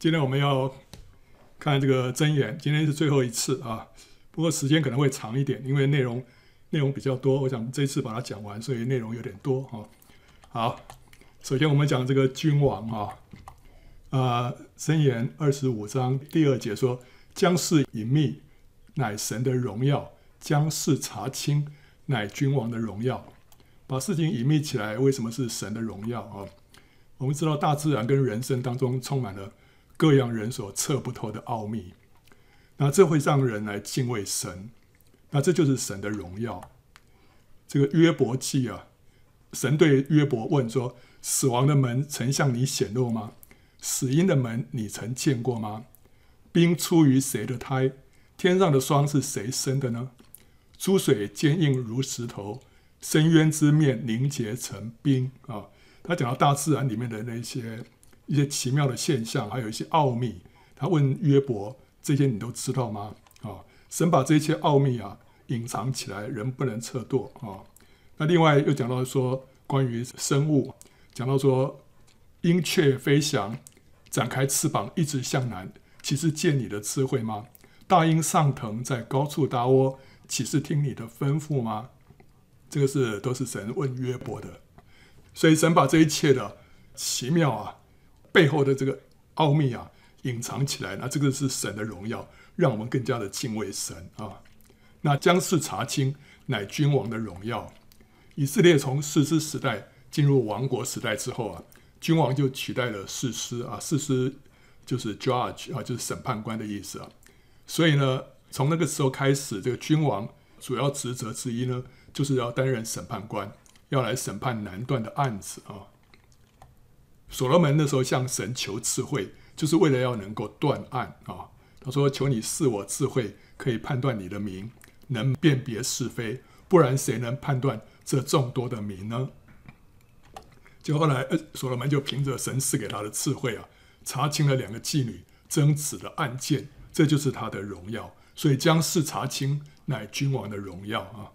今天我们要看这个箴言，今天是最后一次啊。不过时间可能会长一点，因为内容内容比较多。我想这次把它讲完，所以内容有点多哈。好，首先我们讲这个君王啊，啊，箴言二十五章第二节说：“将事隐秘，乃神的荣耀；将事查清，乃君王的荣耀。”把事情隐秘起来，为什么是神的荣耀啊？我们知道大自然跟人生当中充满了各样人所测不透的奥秘，那这会让人来敬畏神，那这就是神的荣耀。这个约伯记啊，神对约伯问说：“死亡的门曾向你显露吗？死因的门你曾见过吗？冰出于谁的胎？天上的霜是谁生的呢？诸水坚硬如石头。”深渊之面凝结成冰啊！他讲到大自然里面的那些一些奇妙的现象，还有一些奥秘。他问约伯：“这些你都知道吗？”啊，神把这一些奥秘啊隐藏起来，人不能测度啊。那另外又讲到说，关于生物，讲到说，鹰雀飞翔，展开翅膀，一直向南，岂是见你的智慧吗？大鹰上腾，在高处搭窝，岂是听你的吩咐吗？这个是都是神问约伯的，所以神把这一切的奇妙啊，背后的这个奥秘啊隐藏起来，那这个是神的荣耀，让我们更加的敬畏神啊。那将事查清，乃君王的荣耀。以色列从士师时代进入王国时代之后啊，君王就取代了士师啊，士师就是 judge 啊，就是审判官的意思啊。所以呢，从那个时候开始，这个君王主要职责之一呢。就是要担任审判官，要来审判难断的案子啊。所罗门那时候向神求智慧，就是为了要能够断案啊。他说：“求你赐我智慧，可以判断你的民，能辨别是非，不然谁能判断这众多的民呢？”就后来，所罗门就凭着神赐给他的智慧啊，查清了两个妓女争执的案件，这就是他的荣耀。所以将事查清，乃君王的荣耀啊。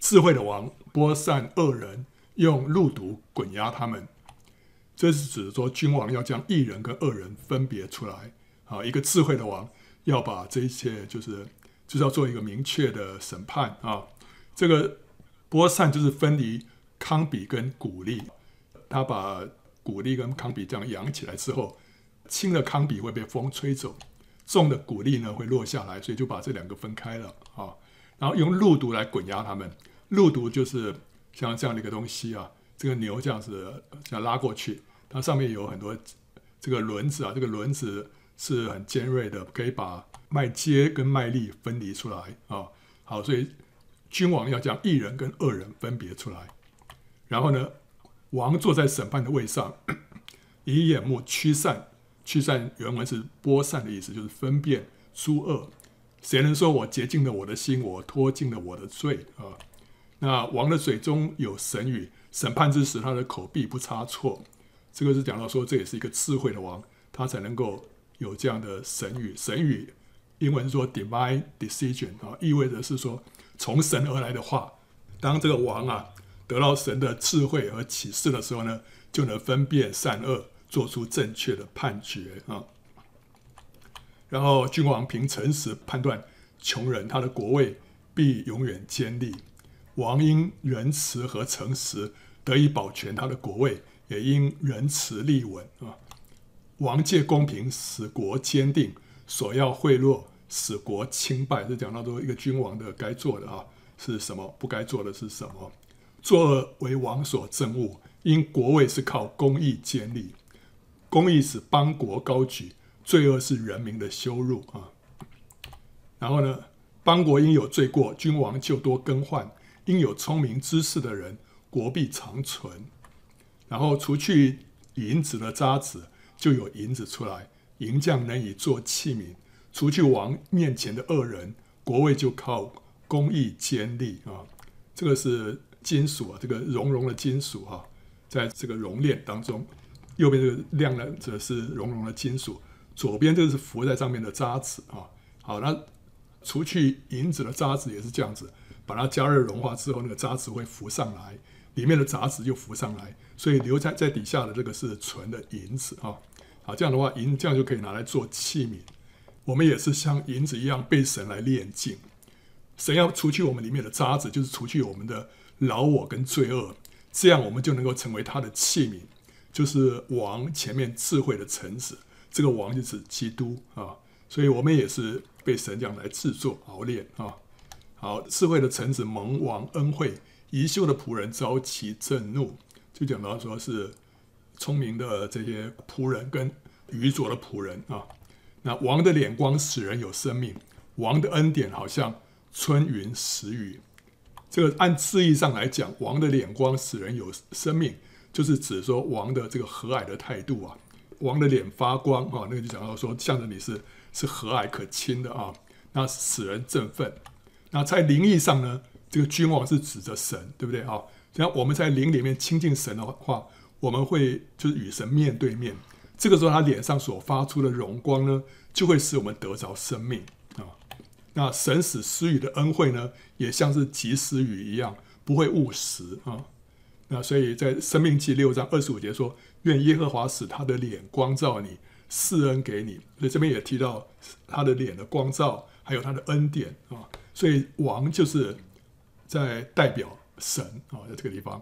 智慧的王拨散恶人，用路毒滚压他们。这是指说，君王要将一人跟恶人分别出来。啊，一个智慧的王要把这一切，就是就是要做一个明确的审判啊。这个拨散就是分离康比跟谷粒。他把谷粒跟康比这样扬起来之后，轻的康比会被风吹走，重的谷粒呢会落下来，所以就把这两个分开了啊。然后用路毒来滚压他们。路毒就是像这样的一个东西啊，这个牛这样子这样拉过去，它上面有很多这个轮子啊，这个轮子是很尖锐的，可以把麦秸跟麦粒分离出来啊。好，所以君王要将义人跟恶人分别出来，然后呢，王坐在审判的位上，以眼目驱散，驱散原文是播散的意思，就是分辨诸恶。谁能说我洁净了我的心，我脱尽了我的罪啊？那王的嘴中有神语，审判之时他的口必不差错。这个是讲到说，这也是一个智慧的王，他才能够有这样的神语。神语英文说 divine decision 啊，意味着是说从神而来的话。当这个王啊得到神的智慧和启示的时候呢，就能分辨善恶，做出正确的判决啊。然后君王凭诚实判断穷人，他的国位必永远坚立。王因仁慈和诚实得以保全他的国位，也因仁慈立稳啊。王借公平使国坚定，索要贿赂使国倾败。这讲到说一个君王的该做的啊是什么，不该做的是什么。作恶为王所憎恶，因国位是靠公义建立。公义使邦国高举，罪恶是人民的羞辱啊。然后呢，邦国因有罪过，君王就多更换。因有聪明知识的人，国必长存。然后除去银子的渣滓，就有银子出来。银匠能以做器皿。除去王面前的恶人，国位就靠公义坚立啊。这个是金属啊，这个熔融的金属哈、在这个熔炼当中，右边这个亮的则是熔融的金属，左边这个是浮在上面的渣滓啊。好，那除去银子的渣滓也是这样子。把它加热融化之后，那个渣子会浮上来，里面的杂质就浮上来，所以留在在底下的这个是纯的银子啊。啊，这样的话，银这样就可以拿来做器皿。我们也是像银子一样被神来炼净。神要除去我们里面的渣子，就是除去我们的老我跟罪恶，这样我们就能够成为他的器皿，就是王前面智慧的臣子。这个王就是基督啊，所以我们也是被神这样来制作熬炼啊。好，智慧的臣子蒙王恩惠，贻羞的仆人遭其震怒，就讲到说是聪明的这些仆人跟愚拙的仆人啊。那王的脸光使人有生命，王的恩典好像春云时雨。这个按字义上来讲，王的脸光使人有生命，就是指说王的这个和蔼的态度啊。王的脸发光啊，那个就讲到说，向着你是是和蔼可亲的啊，那使人振奋。那在灵意上呢，这个君王是指着神，对不对啊？像我们在灵里面亲近神的话，我们会就是与神面对面。这个时候，他脸上所发出的荣光呢，就会使我们得着生命啊。那神使施予的恩惠呢，也像是及时雨一样，不会误时啊。那所以在生命记六章二十五节说：“愿耶和华使他的脸光照你，赐恩给你。”所以这边也提到他的脸的光照，还有他的恩典啊。所以王就是在代表神啊，在这个地方，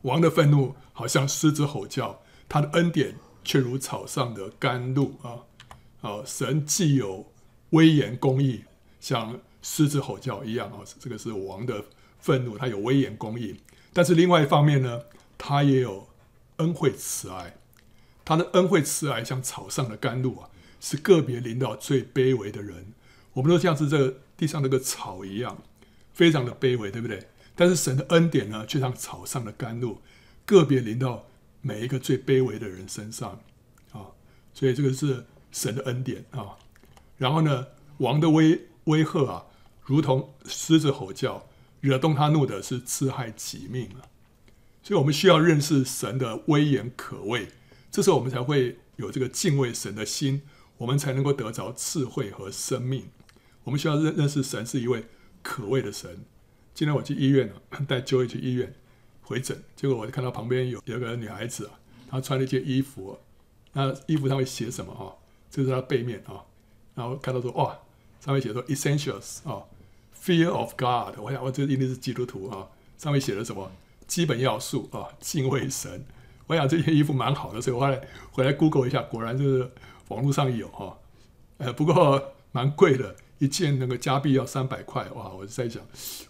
王的愤怒好像狮子吼叫。他的恩典却如草上的甘露啊！啊，神既有威严公义，像狮子吼叫一样啊！这个是王的愤怒，他有威严公义。但是另外一方面呢，他也有恩惠慈爱。他的恩惠慈爱像草上的甘露啊，是个别临到最卑微的人。我们都像是这个地上那个草一样，非常的卑微，对不对？但是神的恩典呢，却像草上的甘露，个别淋到。每一个最卑微的人身上，啊，所以这个是神的恩典啊。然后呢，王的威威吓啊，如同狮子吼叫，惹动他怒的是自害己命啊。所以我们需要认识神的威严可畏，这时候我们才会有这个敬畏神的心，我们才能够得着智慧和生命。我们需要认认识神是一位可畏的神。今天我去医院了，带 Joey 去医院。回诊，结果我就看到旁边有有个女孩子啊，她穿了一件衣服，那衣服上面写什么啊？这是她背面啊，然后看到说哇，上面写说 Essentials 啊，Fear of God，我想我这一定是基督徒啊。上面写的什么基本要素啊？敬畏神。我想这件衣服蛮好的，所以我后来回来 Google 一下，果然就是网络上有哈，呃，不过蛮贵的。一件那个加币要三百块哇！我就在想，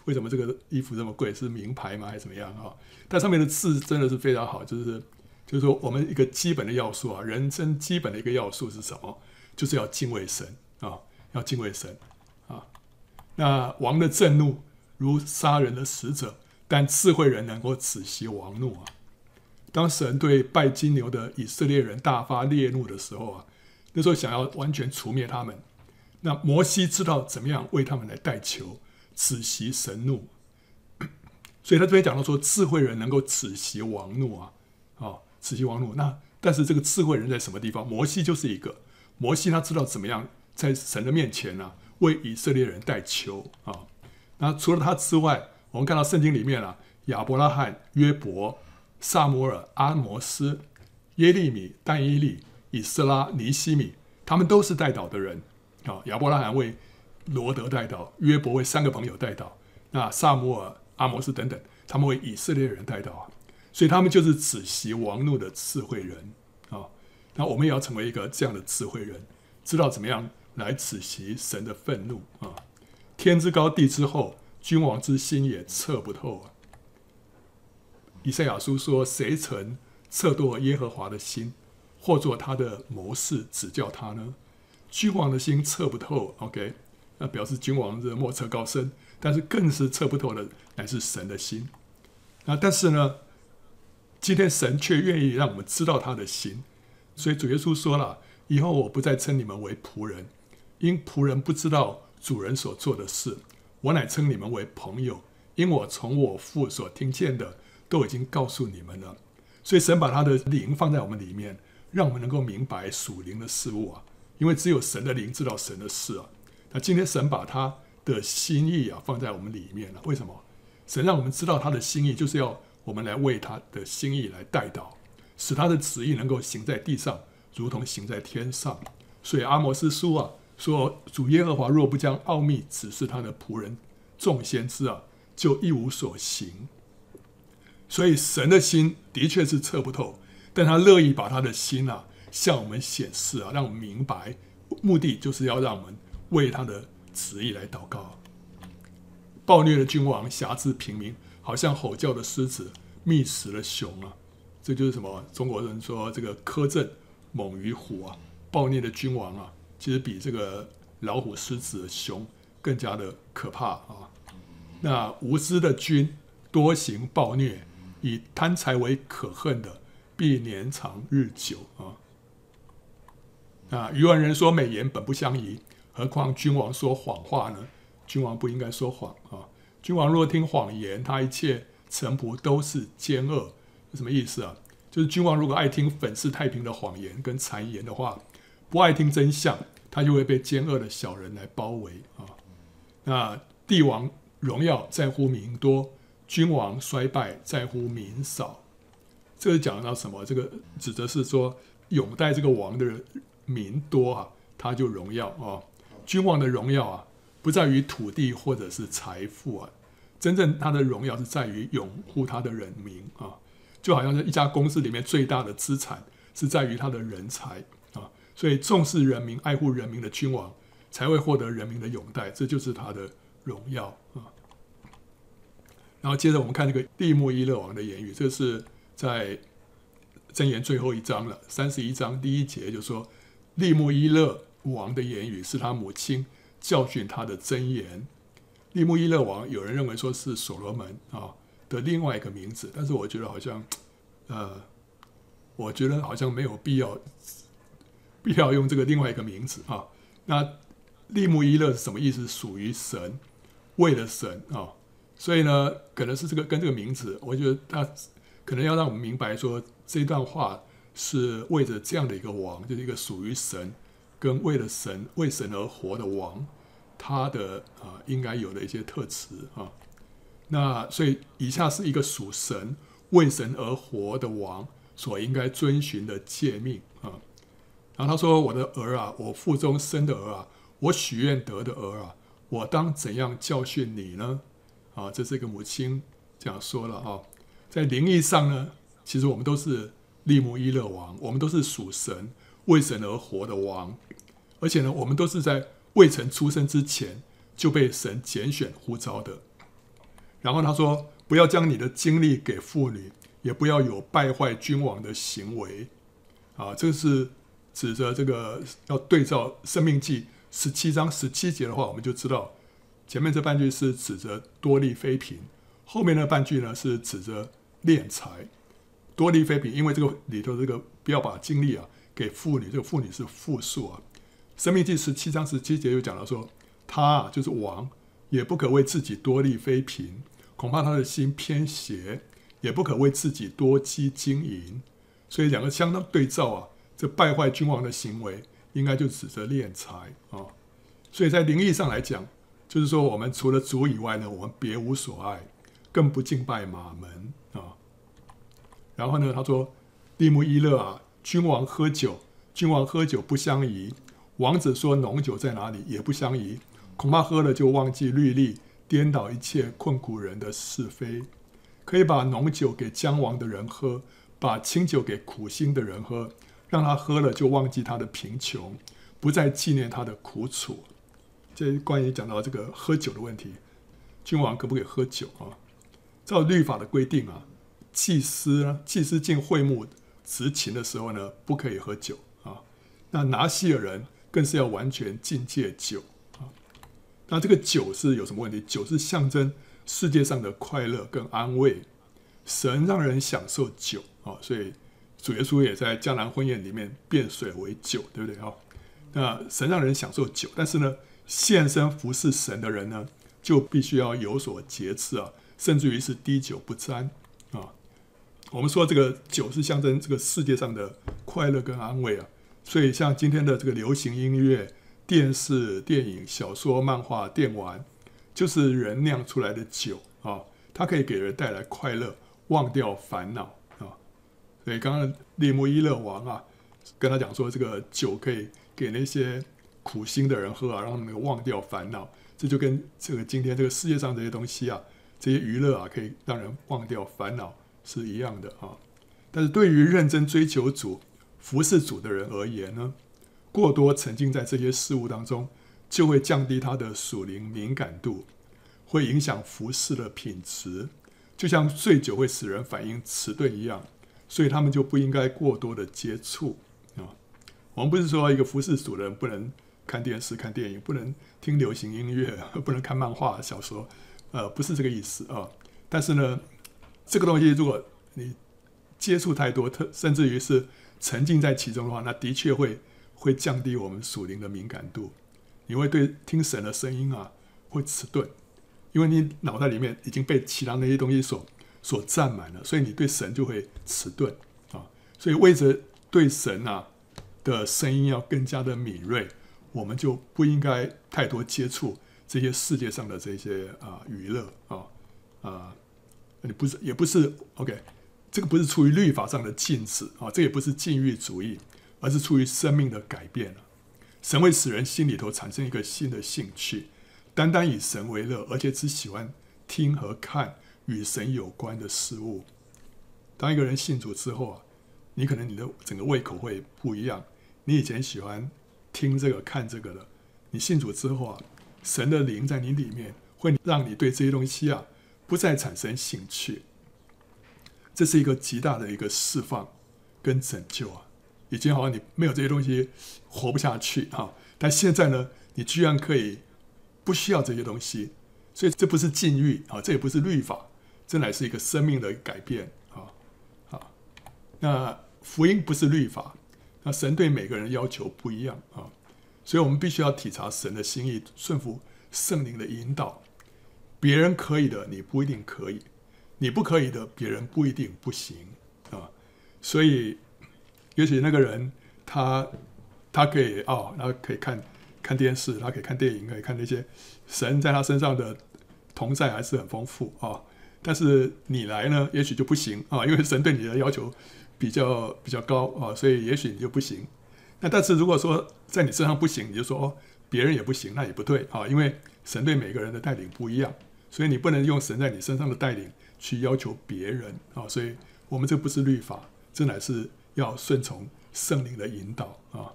为什么这个衣服这么贵？是名牌吗？还是怎么样啊？但上面的字真的是非常好，就是就是说我们一个基本的要素啊，人生基本的一个要素是什么？就是要敬畏神啊，要敬畏神啊。那王的震怒如杀人的使者，但智慧人能够止息王怒啊。当神对拜金牛的以色列人大发烈怒的时候啊，那时候想要完全除灭他们。那摩西知道怎么样为他们来代求，止息神怒，所以他这边讲到说，智慧人能够止息王怒啊，啊，止息王怒。那但是这个智慧人在什么地方？摩西就是一个，摩西他知道怎么样在神的面前呢、为以色列人代求啊。那除了他之外，我们看到圣经里面啊，亚伯拉罕、约伯、撒摩尔、阿摩斯、耶利米、但以利、以斯拉、尼西米，他们都是代祷的人。啊，亚伯拉罕为罗得代祷，约伯为三个朋友代祷，那撒母耳、阿摩斯等等，他们为以色列人代祷啊，所以他们就是止息王怒的智慧人啊。那我们也要成为一个这样的智慧人，知道怎么样来止息神的愤怒啊。天之高地之厚，君王之心也测不透啊。以赛亚书说：“谁曾测度耶和华的心，或作他的谋士指教他呢？”君王的心测不透，OK，那表示君王的莫测高深，但是更是测不透的乃是神的心。那但是呢，今天神却愿意让我们知道他的心，所以主耶稣说了：“以后我不再称你们为仆人，因仆人不知道主人所做的事；我乃称你们为朋友，因我从我父所听见的都已经告诉你们了。”所以神把他的灵放在我们里面，让我们能够明白属灵的事物啊。因为只有神的灵知道神的事啊，那今天神把他的心意啊放在我们里面了。为什么？神让我们知道他的心意，就是要我们来为他的心意来代祷。使他的旨意能够行在地上，如同行在天上。所以阿摩斯书啊说，主耶和华若不将奥秘指示他的仆人众先知啊，就一无所行。所以神的心的确是测不透，但他乐意把他的心啊向我们显示啊，让我们明白，目的就是要让我们为他的旨意来祷告。暴虐的君王挟制平民，好像吼叫的狮子觅食的熊啊！这就是什么？中国人说这个苛政猛于虎啊！暴虐的君王啊，其实比这个老虎、狮子、熊更加的可怕啊！那无知的君多行暴虐，以贪财为可恨的，必年长日久啊！啊，愚顽人说美言本不相宜，何况君王说谎话呢？君王不应该说谎啊！君王若听谎言，他一切臣仆都是奸恶。什么意思啊？就是君王如果爱听粉饰太平的谎言跟谗言的话，不爱听真相，他就会被奸恶的小人来包围啊。那帝王荣耀在乎民多，君王衰败在乎民少。这个讲到什么？这个指的是说，拥戴这个王的人民多啊，他就荣耀啊。君王的荣耀啊。不在于土地或者是财富啊，真正他的荣耀是在于拥护他的人民啊，就好像是一家公司里面最大的资产是在于他的人才啊，所以重视人民、爱护人民的君王才会获得人民的拥戴，这就是他的荣耀啊。然后接着我们看这个利莫伊勒王的言语，这是在箴言最后一章了，三十一章第一节就说利木伊勒王的言语是他母亲。教训他的箴言，利木伊勒王，有人认为说是所罗门啊的另外一个名字，但是我觉得好像，呃，我觉得好像没有必要，必要用这个另外一个名字啊。那利木伊勒是什么意思？属于神，为了神啊。所以呢，可能是这个跟这个名字，我觉得他可能要让我们明白说，这段话是为着这样的一个王，就是一个属于神。跟为了神、为神而活的王，他的啊应该有的一些特质啊，那所以以下是一个属神、为神而活的王所应该遵循的诫命啊。然后他说：“我的儿啊，我腹中生的儿啊，我许愿得的儿啊，我当怎样教训你呢？”啊，这是一个母亲这样说了啊。在灵意上呢，其实我们都是利木伊勒王，我们都是属神、为神而活的王。而且呢，我们都是在未曾出生之前就被神拣选呼召的。然后他说：“不要将你的精力给妇女，也不要有败坏君王的行为。”啊，这是指着这个要对照《生命记》十七章十七节的话，我们就知道前面这半句是指着多利妃嫔，后面那半句呢是指着敛财。多利妃嫔，因为这个里头这个不要把精力啊给妇女，这个妇女是复数啊。申命记十七章十七节又讲到说，他啊就是王，也不可为自己多利妃嫔，恐怕他的心偏邪；也不可为自己多积金银。所以两个相当对照啊，这败坏君王的行为，应该就指着敛财啊。所以在灵意上来讲，就是说我们除了主以外呢，我们别无所爱，更不敬拜马门。然后呢，他说利木伊勒啊，君王喝酒，君王喝酒不相宜。王子说：“浓酒在哪里？也不相宜，恐怕喝了就忘记律例，颠倒一切困苦人的是非。可以把浓酒给将亡的人喝，把清酒给苦心的人喝，让他喝了就忘记他的贫穷，不再纪念他的苦楚。”这关于讲到这个喝酒的问题，君王可不可以喝酒啊？照律法的规定啊，祭司呢，祭司进会幕执勤的时候呢，不可以喝酒啊。那拿细耳人。更是要完全禁戒酒啊！那这个酒是有什么问题？酒是象征世界上的快乐跟安慰，神让人享受酒啊，所以主耶稣也在迦南婚宴里面变水为酒，对不对啊？那神让人享受酒，但是呢，献身服侍神的人呢，就必须要有所节制啊，甚至于是滴酒不沾。我们说这个酒是象征这个世界上的快乐跟安慰啊。所以，像今天的这个流行音乐、电视、电影、小说、漫画、电玩，就是人酿出来的酒啊，它可以给人带来快乐，忘掉烦恼啊。所以刚刚利莫伊勒王啊，跟他讲说，这个酒可以给那些苦心的人喝啊，让他们忘掉烦恼。这就跟这个今天这个世界上这些东西啊，这些娱乐啊，可以让人忘掉烦恼是一样的啊。但是对于认真追求主、服侍主的人而言呢，过多沉浸在这些事物当中，就会降低他的属灵敏感度，会影响服侍的品质。就像醉酒会使人反应迟钝一样，所以他们就不应该过多的接触啊。我们不是说一个服侍主的人不能看电视、看电影，不能听流行音乐，不能看漫画、小说，呃，不是这个意思啊。但是呢，这个东西如果你接触太多，特甚至于是沉浸在其中的话，那的确会会降低我们属灵的敏感度，你会对听神的声音啊会迟钝。因为你脑袋里面已经被其他那些东西所所占满了，所以你对神就会迟钝啊。所以为着对神啊的声音要更加的敏锐，我们就不应该太多接触这些世界上的这些啊娱乐啊啊。你不是也不是 OK，这个不是出于律法上的禁止啊，这也不是禁欲主义，而是出于生命的改变。神会使人心里头产生一个新的兴趣。单单以神为乐，而且只喜欢听和看与神有关的事物。当一个人信主之后啊，你可能你的整个胃口会不一样。你以前喜欢听这个看这个的，你信主之后啊，神的灵在你里面，会让你对这些东西啊不再产生兴趣。这是一个极大的一个释放跟拯救啊！以前好像你没有这些东西活不下去啊，但现在呢，你居然可以。不需要这些东西，所以这不是禁欲啊，这也不是律法，这乃是一个生命的改变啊啊！那福音不是律法，那神对每个人要求不一样啊，所以我们必须要体察神的心意，顺服圣灵的引导。别人可以的，你不一定可以；你不可以的，别人不一定不行啊。所以，也许那个人他他可以哦，他可以看。看电视，他可以看电影，可以看那些神在他身上的同在还是很丰富啊。但是你来呢，也许就不行啊，因为神对你的要求比较比较高啊，所以也许你就不行。那但是如果说在你身上不行，你就说哦，别人也不行，那也不对啊，因为神对每个人的带领不一样，所以你不能用神在你身上的带领去要求别人啊。所以我们这不是律法，这乃是要顺从圣灵的引导啊。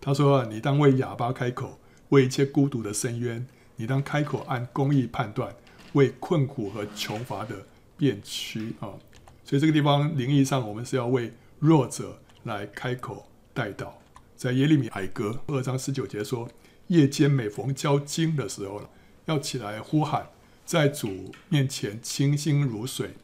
他说：“啊，你当为哑巴开口，为一切孤独的深渊；你当开口按公义判断，为困苦和穷乏的辨屈啊！所以这个地方灵意上，我们是要为弱者来开口代祷。在耶利米哀歌二章十九节说：夜间每逢交经的时候要起来呼喊，在主面前清心如水。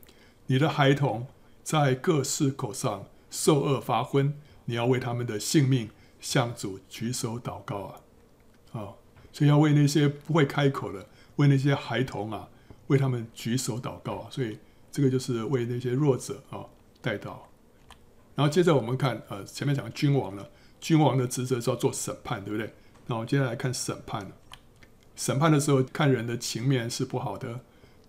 你的孩童在各市口上受饿发昏，你要为他们的性命。”向主举手祷告啊，啊，所以要为那些不会开口的，为那些孩童啊，为他们举手祷告啊。所以这个就是为那些弱者啊代祷。然后接着我们看，呃，前面讲君王了，君王的职责是要做审判，对不对？那我们接下来看审判。审判的时候，看人的情面是不好的，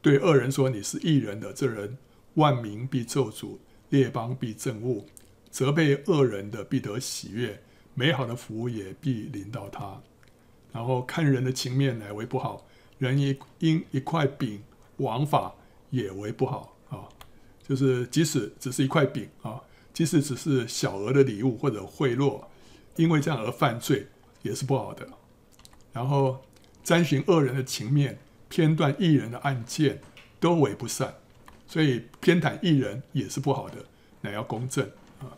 对恶人说你是义人的，这人万民必咒诅，列邦必憎恶，责备恶人的必得喜悦。美好的福也必临到他，然后看人的情面乃为不好，人因因一块饼枉法也为不好啊，就是即使只是一块饼啊，即使只是小额的礼物或者贿赂，因为这样而犯罪也是不好的。然后沾寻恶人的情面，偏断义人的案件都为不善，所以偏袒义人也是不好的，乃要公正啊。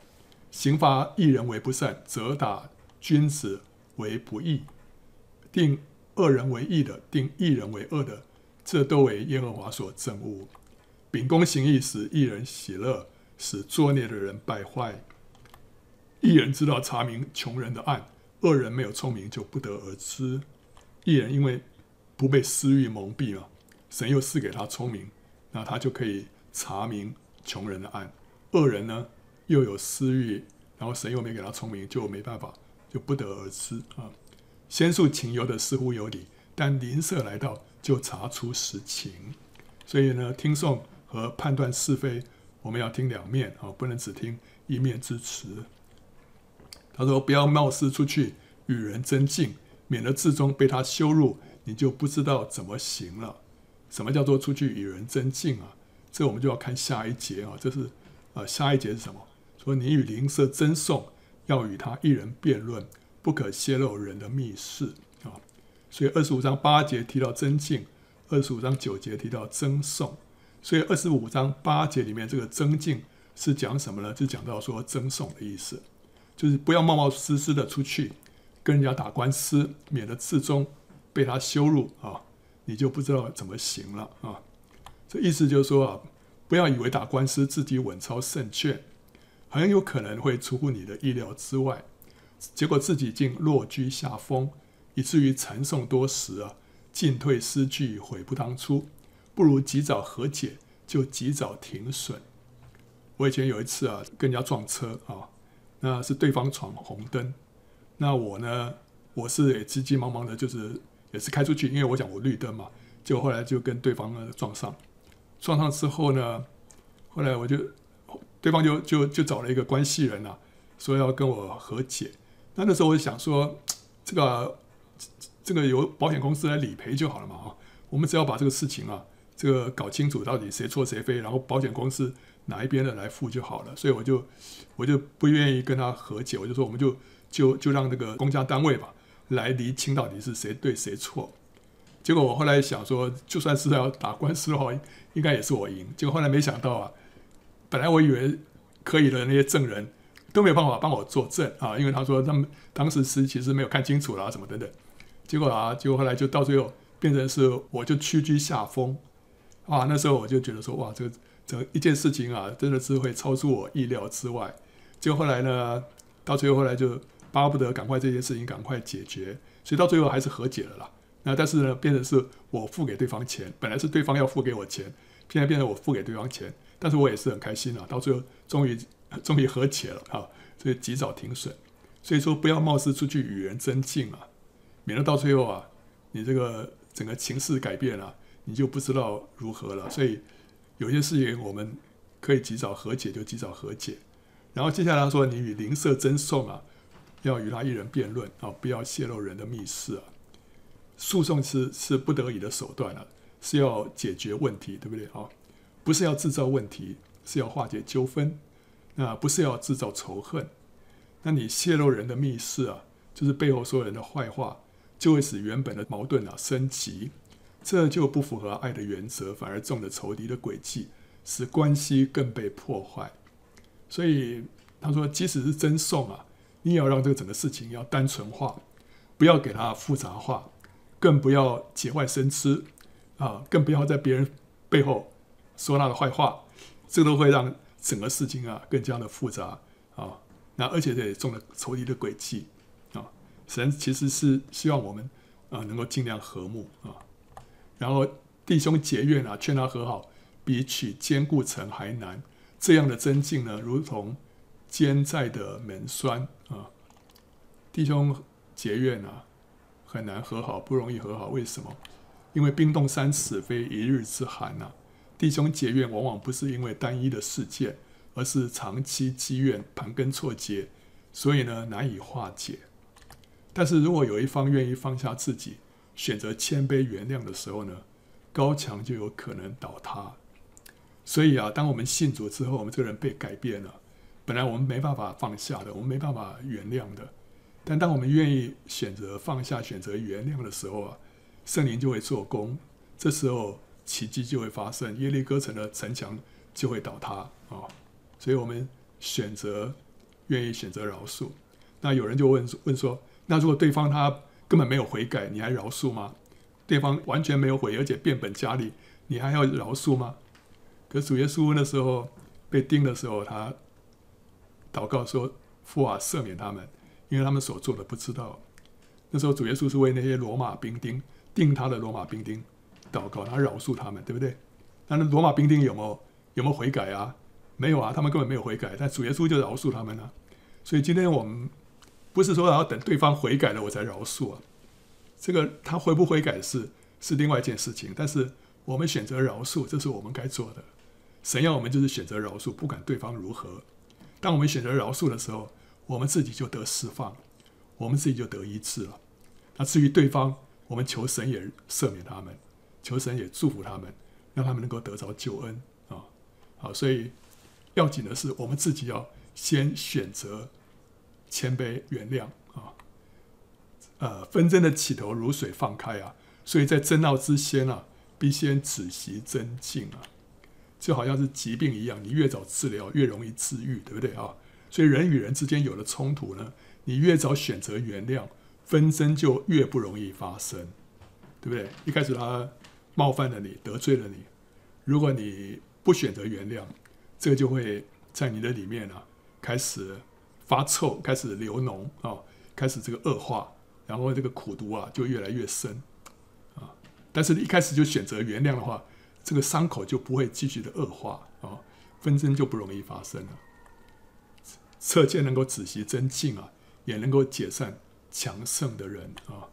刑罚义人为不善，责打君子为不义，定恶人为义的，定义人为恶的，这都为耶和华所憎恶。秉公行义，使义人喜乐，使作孽的人败坏。义人知道查明穷人的案，恶人没有聪明就不得而知。义人因为不被私欲蒙蔽了，神又赐给他聪明，那他就可以查明穷人的案。恶人呢？又有私欲，然后神又没给他聪明，就没办法，就不得而知啊。先述情由的似乎有理，但邻舍来到就查出实情。所以呢，听讼和判断是非我们要听两面啊，不能只听一面之词。他说：“不要冒失出去与人争竞，免得至终被他羞辱，你就不知道怎么行了。什么叫做出去与人争竞啊？这我们就要看下一节啊。这是啊，下一节是什么？说你与邻舍争讼，要与他一人辩论，不可泄露人的密事啊。所以二十五章八节提到争竞，二十五章九节提到争讼。所以二十五章八节里面这个争竞是讲什么呢？就讲到说争讼的意思。”就是不要冒冒失失的出去跟人家打官司，免得自终被他羞辱啊，你就不知道怎么行了啊。这意思就是说啊，不要以为打官司自己稳操胜券，很有可能会出乎你的意料之外，结果自己竟落居下风，以至于缠讼多时啊，进退失据，悔不当初。不如及早和解，就及早停损。我以前有一次啊，跟人家撞车啊。那是对方闯红灯，那我呢？我是也急急忙忙的，就是也是开出去，因为我讲我绿灯嘛。结果后来就跟对方呢撞上，撞上之后呢，后来我就对方就就就找了一个关系人啊，说要跟我和解。那那时候我就想说，这个这个由保险公司来理赔就好了嘛啊，我们只要把这个事情啊，这个搞清楚到底谁错谁非，然后保险公司。哪一边的来付就好了，所以我就我就不愿意跟他和解，我就说我们就就就让那个公家单位吧来厘清到底是谁对谁错。结果我后来想说，就算是要打官司的话，应该也是我赢。结果后来没想到啊，本来我以为可以的那些证人都没有办法帮我作证啊，因为他说他们当时是其实没有看清楚啦，什么等等。结果啊，结果后来就到最后变成是我就屈居下风啊，那时候我就觉得说哇，这个。这一件事情啊，真的是会超出我意料之外。结果后来呢，到最后后来就巴不得赶快这件事情赶快解决，所以到最后还是和解了啦。那但是呢，变成是我付给对方钱，本来是对方要付给我钱，现在变成我付给对方钱，但是我也是很开心啊。到最后终于终于和解了啊，所以及早停损。所以说不要冒失出去与人争竞啊，免得到最后啊，你这个整个情势改变了，你就不知道如何了。所以。有些事情我们可以及早和解，就及早和解。然后接下来说，你与邻舍争讼啊，要与他一人辩论啊，不要泄露人的密事啊。诉讼是是不得已的手段啊，是要解决问题，对不对啊？不是要制造问题，是要化解纠纷。那不是要制造仇恨。那你泄露人的密事啊，就是背后说人的坏话，就会使原本的矛盾啊升级。这就不符合爱的原则，反而中了仇敌的诡计，使关系更被破坏。所以他说，即使是真送啊，你也要让这个整个事情要单纯化，不要给它复杂化，更不要节外生枝啊，更不要在别人背后说他的坏话，这都会让整个事情啊更加的复杂啊。那而且这也中了仇敌的诡计啊。神其实是希望我们啊能够尽量和睦啊。然后弟兄结怨啊，劝他和好，比取坚固城还难。这样的增进呢，如同肩在的门栓啊。弟兄结怨啊，很难和好，不容易和好。为什么？因为冰冻三尺，非一日之寒呐、弟兄结怨，往往不是因为单一的事件，而是长期积怨，盘根错节，所以呢，难以化解。但是如果有一方愿意放下自己，选择谦卑原谅的时候呢，高墙就有可能倒塌。所以啊，当我们信主之后，我们这个人被改变了。本来我们没办法放下的，我们没办法原谅的。但当我们愿意选择放下、选择原谅的时候啊，圣灵就会做工。这时候奇迹就会发生，耶利哥城的城墙就会倒塌啊。所以我们选择愿意选择饶恕。那有人就问问说：那如果对方他根本没有悔改，你还饶恕吗？对方完全没有悔，而且变本加厉，你还要饶恕吗？可主耶稣那时候被钉的时候，他祷告说：“父啊，赦免他们，因为他们所做的不知道。”那时候主耶稣是为那些罗马兵丁定他的罗马兵丁祷告，他饶恕他们，对不对？那罗马兵丁有没有有没有悔改啊？没有啊，他们根本没有悔改，但主耶稣就饶恕他们了啊。所以今天我们。不是说要等对方悔改了我才饶恕啊，这个他悔不悔改是是另外一件事情。但是我们选择饶恕，这是我们该做的。神要我们就是选择饶恕，不管对方如何。当我们选择饶恕的时候，我们自己就得释放，我们自己就得医治了。那至于对方，我们求神也赦免他们，求神也祝福他们，让他们能够得着救恩啊！好，所以要紧的是，我们自己要先选择谦卑原谅啊。呃，纷争的起头如水放开啊，所以在争闹之先啊，必先止息争竞啊。就好像是疾病一样，你越早治疗，越容易治愈，对不对啊？所以人与人之间有了冲突呢，你越早选择原谅，纷争就越不容易发生，对不对？一开始他冒犯了你，得罪了你，如果你不选择原谅，这个就会在你的里面啊开始发臭，开始流脓啊，开始这个恶化，然后这个苦毒啊就越来越深啊。但是你一开始就选择原谅的话，这个伤口就不会继续的恶化啊，纷争就不容易发生了。策舰能够止息争竞啊，也能够解散强盛的人啊。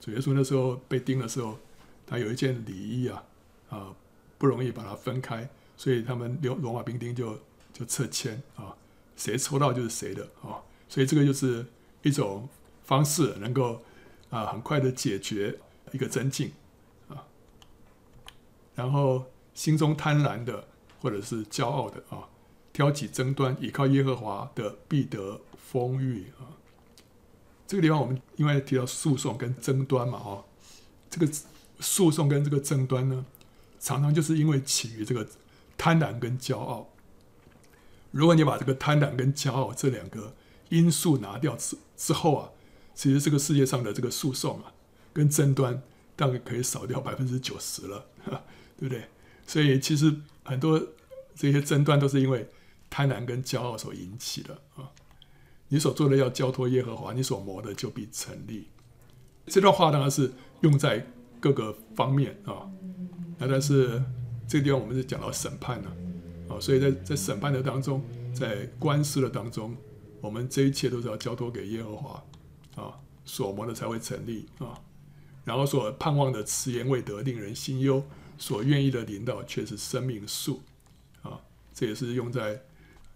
主耶稣那时候被钉的时候，他有一件里衣啊，啊不容易把它分开，所以他们罗罗马兵丁就就撤迁啊，谁抽到就是谁的啊。所以这个就是一种方式，能够啊很快的解决一个争竞。然后心中贪婪的，或者是骄傲的啊，挑起争端，倚靠耶和华的必得丰裕啊。这个地方我们因为提到诉讼跟争端嘛，哈，这个诉讼跟这个争端呢，常常就是因为起于这个贪婪跟骄傲。如果你把这个贪婪跟骄傲这两个因素拿掉之之后啊，其实这个世界上的这个诉讼啊跟争端大概可以少掉百分之九十了。对不对？所以其实很多这些争端都是因为贪婪跟骄傲所引起的啊。你所做的要交托耶和华，你所谋的就必成立。这段话当然是用在各个方面啊。那但是这个地方我们是讲到审判了啊，所以在在审判的当中，在官司的当中，我们这一切都是要交托给耶和华啊，所谋的才会成立啊。然后所盼望的迟延未得，令人心忧。所愿意的领导却是生命树，啊，这也是用在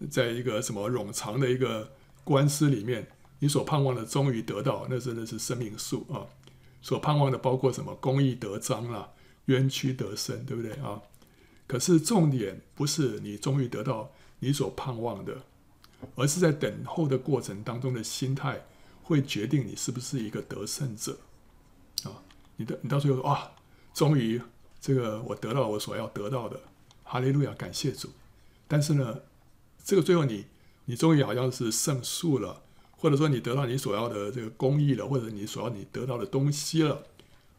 在一个什么冗长的一个官司里面，你所盼望的终于得到，那真的是生命树啊。所盼望的包括什么？公义得彰啦，冤屈得伸，对不对啊？可是重点不是你终于得到你所盼望的，而是在等候的过程当中的心态，会决定你是不是一个得胜者啊。你的你到最后啊，终于。这个我得到我所要得到的，哈利路亚，感谢主。但是呢，这个最后你你终于好像是胜诉了，或者说你得到你所要的这个公义了，或者你所要你得到的东西了，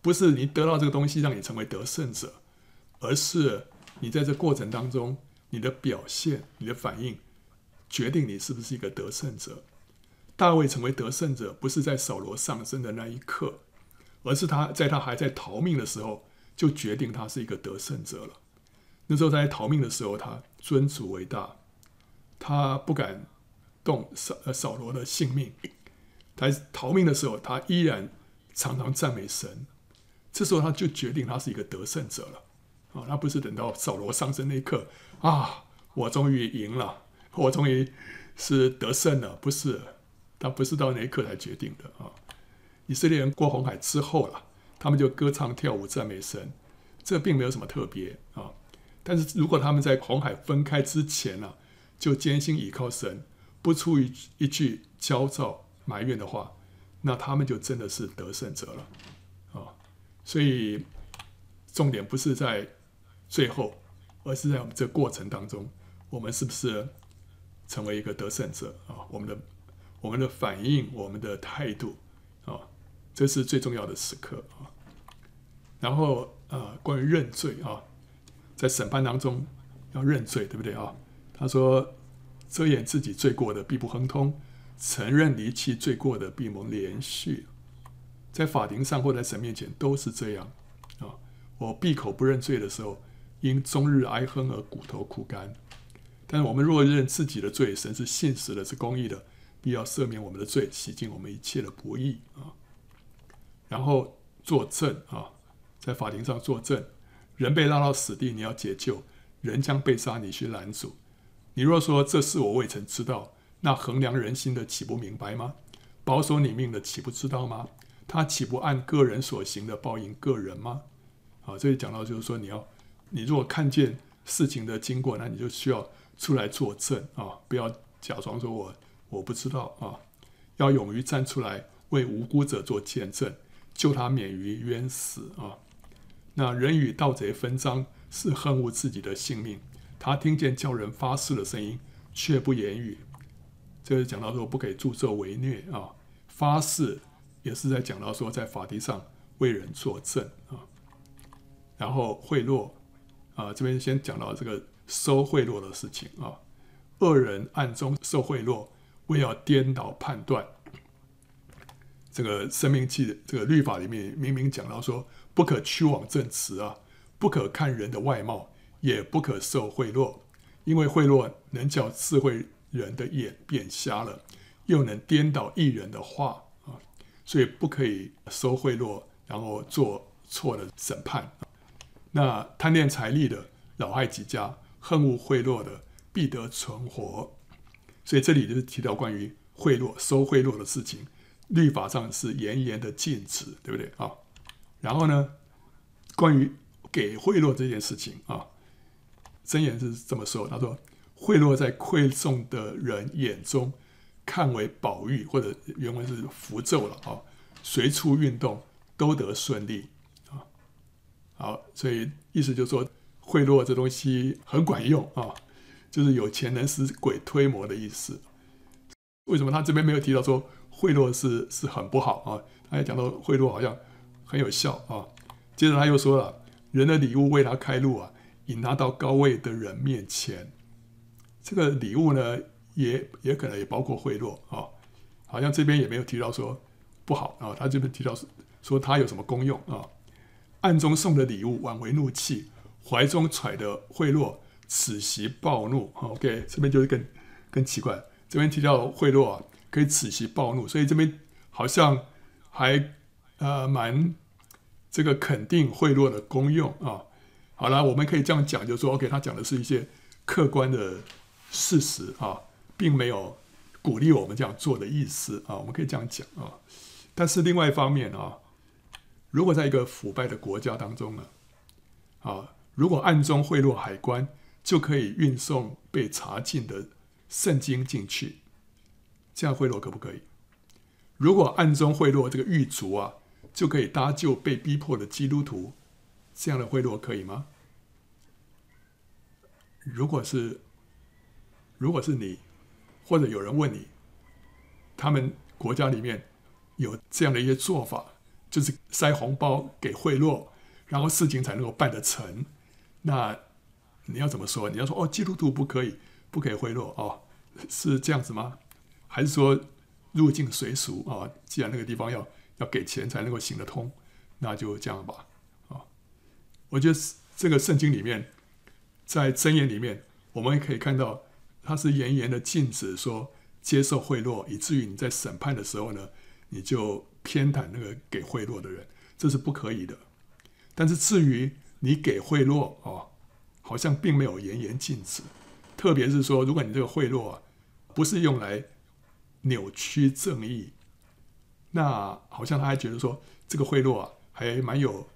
不是你得到这个东西让你成为得胜者，而是你在这过程当中你的表现、你的反应，决定你是不是一个得胜者。大卫成为得胜者，不是在扫罗上身的那一刻，而是他在他还在逃命的时候。就决定他是一个得胜者了。那时候在逃命的时候，他尊主为大，他不敢动扫扫罗的性命。他逃命的时候，他依然常常赞美神。这时候他就决定他是一个得胜者了。啊，他不是等到扫罗上身那一刻啊，我终于赢了，我终于是得胜了。不是，他不是到那一刻才决定的啊。以色列人过红海之后了。他们就歌唱跳舞赞美神，这并没有什么特别啊。但是如果他们在红海分开之前呢、就坚心倚靠神，不出于一句焦躁埋怨的话，那他们就真的是得胜者了啊。所以重点不是在最后，而是在我们这过程当中，我们是不是成为一个得胜者啊？我们的我们的反应，我们的态度啊。这是最重要的时刻啊，然后呃，关于认罪啊，在审判当中要认罪，对不对啊？他说，遮掩自己罪过的必不亨通，承认离弃罪过的必蒙怜恤，在法庭上或在神面前都是这样啊。我闭口不认罪的时候，因终日哀哼而骨头枯干。但是我们若认自己的罪，神是信实的，是公义的，必要赦免我们的罪，洗净我们一切的不义啊。然后作证啊，在法庭上作证，人被拉到死地，你要解救，人将被杀，你去拦阻。你若说这事我未曾知道，那衡量人心的岂不明白吗？保守你命的岂不知道吗？他岂不按个人所行的报应个人吗？好，这里讲到就是说，你要，你如果看见事情的经过，那你就需要出来作证啊，不要假装说我我不知道啊，要勇于站出来为无辜者做见证，救他免于冤死啊。那人与盗贼分赃，是恨恶自己的性命。他听见叫人发誓的声音，却不言语。这是讲到说不可以助纣为虐啊，发誓也是在讲到说在法庭上为人作证啊。然后贿赂啊，这边先讲到这个收贿赂的事情啊。恶人暗中受贿赂，为要颠倒判断。这个申命记这个律法里面明明讲到说，不可屈枉证词啊，不可看人的外貌，也不可受贿赂，因为贿赂能叫智慧人的眼变瞎了，又能颠倒义人的话啊，所以不可以收贿赂，然后做错的审判。那贪恋财利的，老害己家，恨恶贿赂的，必得存活。所以这里就是提到关于贿赂、收贿赂的事情，律法上是严严的禁止，对不对啊？然后呢，关于给贿赂这件事情啊，箴言是这么说：他说，贿赂在馈送的人眼中看为宝玉，或者原文是符咒了啊，随处运动都得顺利啊。好，所以意思就是说，贿赂这东西很管用啊，就是有钱能使鬼推磨的意思。为什么他这边没有提到说贿赂是是很不好啊？他也讲到贿赂好像很有效啊。接着他又说了，人的礼物为他开路啊，引他到高位的人面前。这个礼物呢，也也可能也包括贿赂啊。好像这边也没有提到说不好啊，他这边提到说他有什么功用啊？暗中送的礼物，挽回怒气；怀中揣的贿赂，此席暴怒。OK，这边就是更更奇怪。这边提到贿赂啊，可以此席暴怒，所以这边好像还呃蛮这个肯定贿赂的功用啊。好了，我们可以这样讲，就是说，OK，他讲的是一些客观的事实啊，并没有鼓励我们这样做的意思啊。我们可以这样讲啊。但是另外一方面啊。如果在一个腐败的国家当中呢，啊，如果暗中贿赂海关，就可以运送被查禁的圣经进去，这样贿赂可不可以？如果暗中贿赂这个狱卒啊，就可以搭救被逼迫的基督徒，这样的贿赂可以吗？如果是，如果是你，或者有人问你，他们国家里面有这样的一些做法。就是塞红包给贿赂，然后事情才能够办得成。那你要怎么说？你要说哦，基督徒不可以，不可以贿赂哦，是这样子吗？还是说入境随俗啊？既然那个地方要要给钱才能够行得通，那就这样吧。啊，我觉得这个圣经里面，在箴言里面，我们也可以看到，它是严严的禁止说接受贿赂，以至于你在审判的时候呢，你就。偏袒那个给贿赂的人，这是不可以的。但是至于你给贿赂哦，好像并没有严严禁止。特别是说，如果你这个贿赂啊，不是用来扭曲正义，那好像他还觉得说这个贿赂啊，还蛮有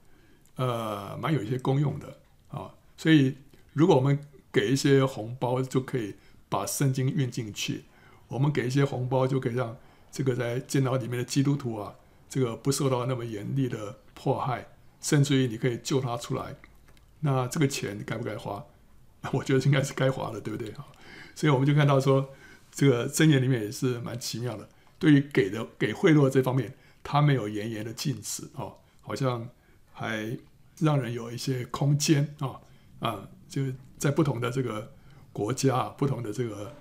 呃蛮有一些功用的啊。所以，如果我们给一些红包，就可以把圣经运进去；我们给一些红包，就可以让。这个在监牢里面的基督徒啊，这个不受到那么严厉的迫害，甚至于你可以救他出来，那这个钱该不该花？我觉得应该是该花的，对不对？所以我们就看到说，这个箴言里面也是蛮奇妙的。对于给的给贿赂这方面，他没有严严的禁止哦，好像还让人有一些空间啊啊，就在不同的这个国家、不同的这个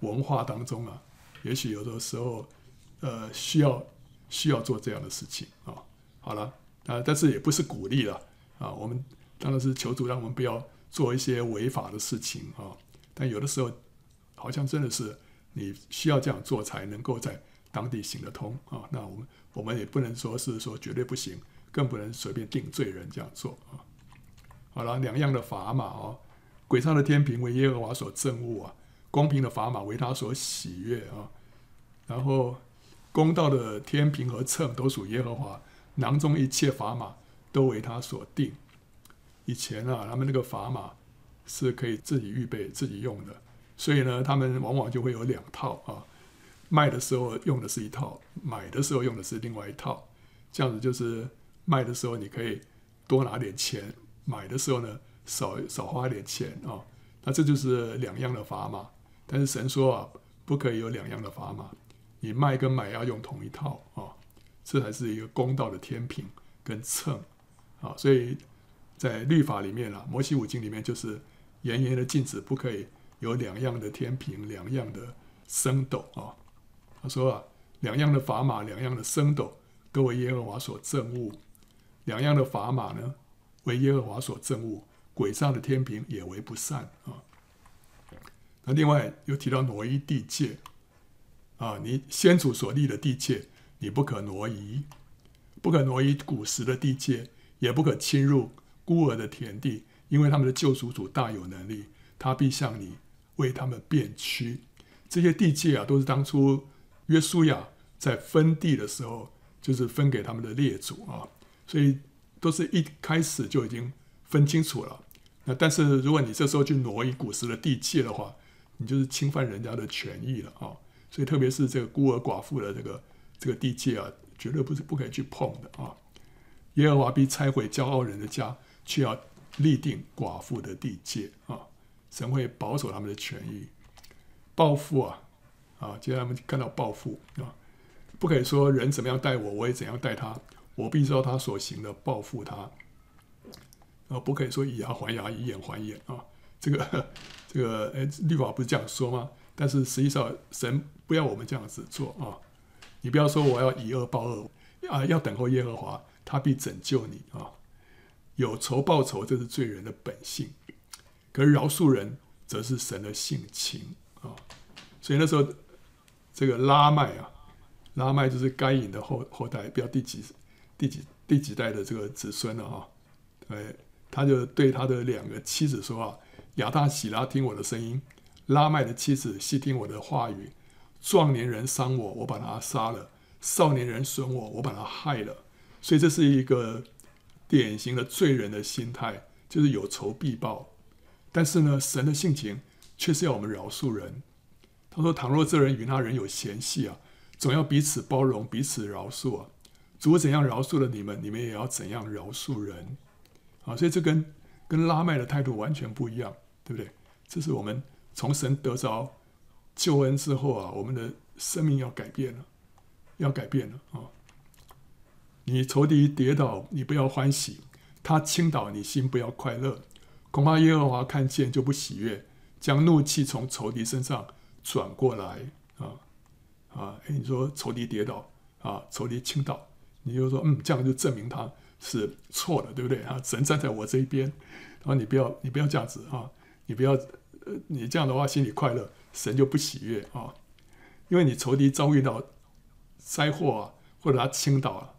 文化当中啊，也许有的时候。呃，需要需要做这样的事情啊、好了，啊，但是也不是鼓励了啊。我们当然是求主，让我们不要做一些违法的事情啊、但有的时候，好像真的是你需要这样做才能够在当地行得通啊、那我们我们也不能说是说绝对不行，更不能随便定罪人这样做啊、好了，两样的砝码哦，轨上的天平为耶和华所憎恶啊，公平的砝码为他所喜悦啊。然后公道的天平和秤都属耶和华，囊中一切砝码都为他所定。以前啊，他们那个砝码是可以自己预备、自己用的，所以呢，他们往往就会有两套啊。卖的时候用的是一套，买的时候用的是另外一套。这样子就是卖的时候你可以多拿点钱，买的时候呢少少花点钱啊。那这就是两样的砝码。但是神说啊，不可以有两样的砝码，你卖跟买要用同一套啊。这才是一个公道的天平跟秤啊。所以。在律法里面啊，摩西五经里面就是严严的禁止，不可以有两样的天平，两样的升斗啊。他说啊，两样的砝码，两样的升斗，都为耶和华所憎恶。两样的砝码呢，为耶和华所憎恶。鬼上的天平也为不善啊。那另外又提到挪移地界啊，你先祖所立的地界，你不可挪移，不可挪移古时的地界，也不可侵入。孤儿的田地，因为他们的救赎主大有能力，他必向你为他们辨屈。这些地界啊，都是当初约书亚在分地的时候，就是分给他们的列祖啊，所以都是一开始就已经分清楚了。那但是如果你这时候去挪移古时的地界的话，你就是侵犯人家的权益了啊。所以特别是这个孤儿寡妇的这个这个地界啊，绝对不是不可以去碰的啊。耶和华必拆毁骄傲人的家。却要立定寡妇的地界啊！神会保守他们的权益，报复啊啊！接下来我们看到报复啊，不可以说人怎么样待我，我也怎样待他，我必照他所行的报复他。啊，不可以说以牙还牙，以眼还眼啊！这个这个，哎，律法不是这样说吗？但是实际上，神不要我们这样子做啊！你不要说我要以恶报恶啊，要等候耶和华，他必拯救你啊！有仇报仇，这是罪人的本性；可是饶恕人，则是神的性情啊。所以那时候，这个拉麦啊，拉麦就是该隐的后后代，不知道第几、第几、第几代的这个子孙了哈。哎，他就对他的两个妻子说啊：“亚大喜拉，听我的声音；拉麦的妻子细听我的话语。壮年人伤我，我把他杀了；少年人损我，我把他害了。”所以这是一个。典型的罪人的心态就是有仇必报，但是呢，神的性情却是要我们饶恕人。他说：“倘若这人与那人有嫌隙啊，总要彼此包容，彼此饶恕啊。主怎样饶恕了你们，你们也要怎样饶恕人。”啊，所以这跟跟拉麦的态度完全不一样，对不对？这是我们从神得着救恩之后啊，我们的生命要改变了，要改变了啊。你仇敌跌倒，你不要欢喜；他倾倒，你心不要快乐。恐怕耶和华看见就不喜悦，将怒气从仇敌身上转过来啊啊！你说仇敌跌倒啊，仇敌倾倒，你就说嗯，这样就证明他是错的，对不对啊？神站在我这一边，然后你不要你不要这样子啊，你不要呃，你这样的话心里快乐，神就不喜悦啊，因为你仇敌遭遇到灾祸啊，或者他倾倒了。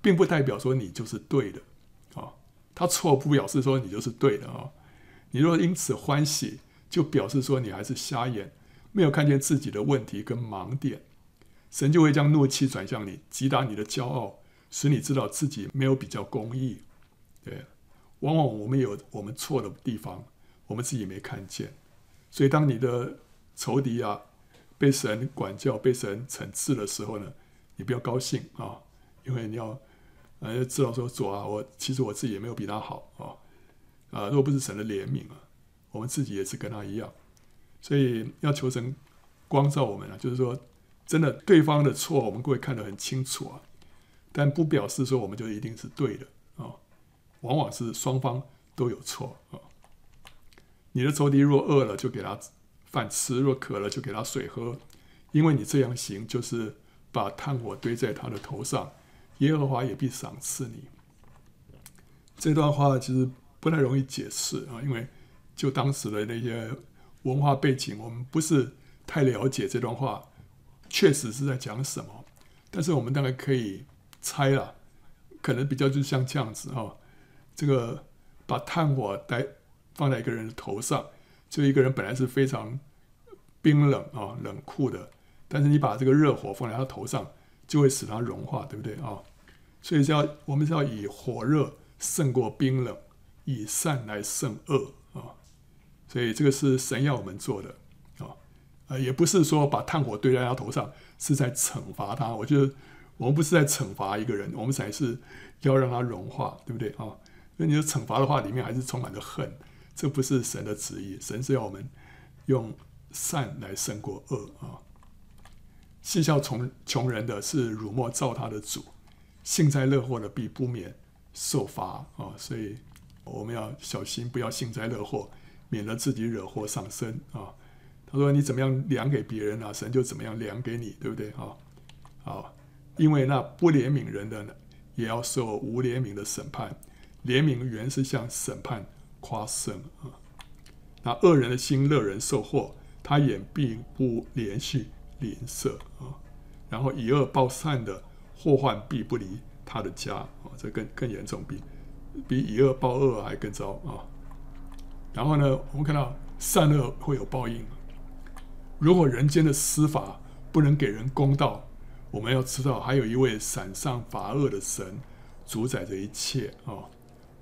并不代表说你就是对的，啊，他错不表示说你就是对的啊。你若因此欢喜，就表示说你还是瞎眼，没有看见自己的问题跟盲点，神就会将怒气转向你，击打你的骄傲，使你知道自己没有比较公义。对，往往我们有我们错的地方，我们自己没看见。所以当你的仇敌啊被神管教、被神惩治的时候呢，你不要高兴啊，因为你要。呃，知道说主啊，我其实我自己也没有比他好啊，啊，若不是神的怜悯啊，我们自己也是跟他一样，所以要求神光照我们啊，就是说，真的对方的错我们会看得很清楚啊，但不表示说我们就一定是对的啊，往往是双方都有错啊。你的仇敌若饿了，就给他饭吃；若渴了，就给他水喝，因为你这样行，就是把炭火堆在他的头上。耶和华也必赏赐你。这段话其实不太容易解释啊，因为就当时的那些文化背景，我们不是太了解这段话确实是在讲什么。但是我们大概可以猜了，可能比较就像这样子哈，这个把炭火带放在一个人的头上，就一个人本来是非常冰冷啊、冷酷的，但是你把这个热火放在他头上，就会使他融化，对不对啊？所以是要我们是要以火热胜过冰冷，以善来胜恶。所以这个是神要我们做的啊，呃，也不是说把炭火堆在他头上是在惩罚他。我觉得我们不是在惩罚一个人，我们才是要让他融化，对不对啊？那你的惩罚的话，里面还是充满了恨，这不是神的旨意。神是要我们用善来胜过恶啊。戏笑穷穷人的是辱没造他的主，幸灾乐祸的必不免受罚啊。所以我们要小心，不要幸灾乐祸，免得自己惹祸上身啊。他说：“你怎么样量给别人啊，神就怎么样量给你，对不对啊？”啊，因为那不怜悯人的呢，也要受无怜悯的审判。怜悯原是向审判夸胜啊！那恶人的心乐人受祸，他眼并不怜恤邻舍啊。然后以恶报善的祸患必不离他的家啊，这更更严重，比比以恶报恶还更糟啊！然后呢，我们看到善恶会有报应。如果人间的司法不能给人公道，我们要知道还有一位赏善罚恶的神主宰这一切啊。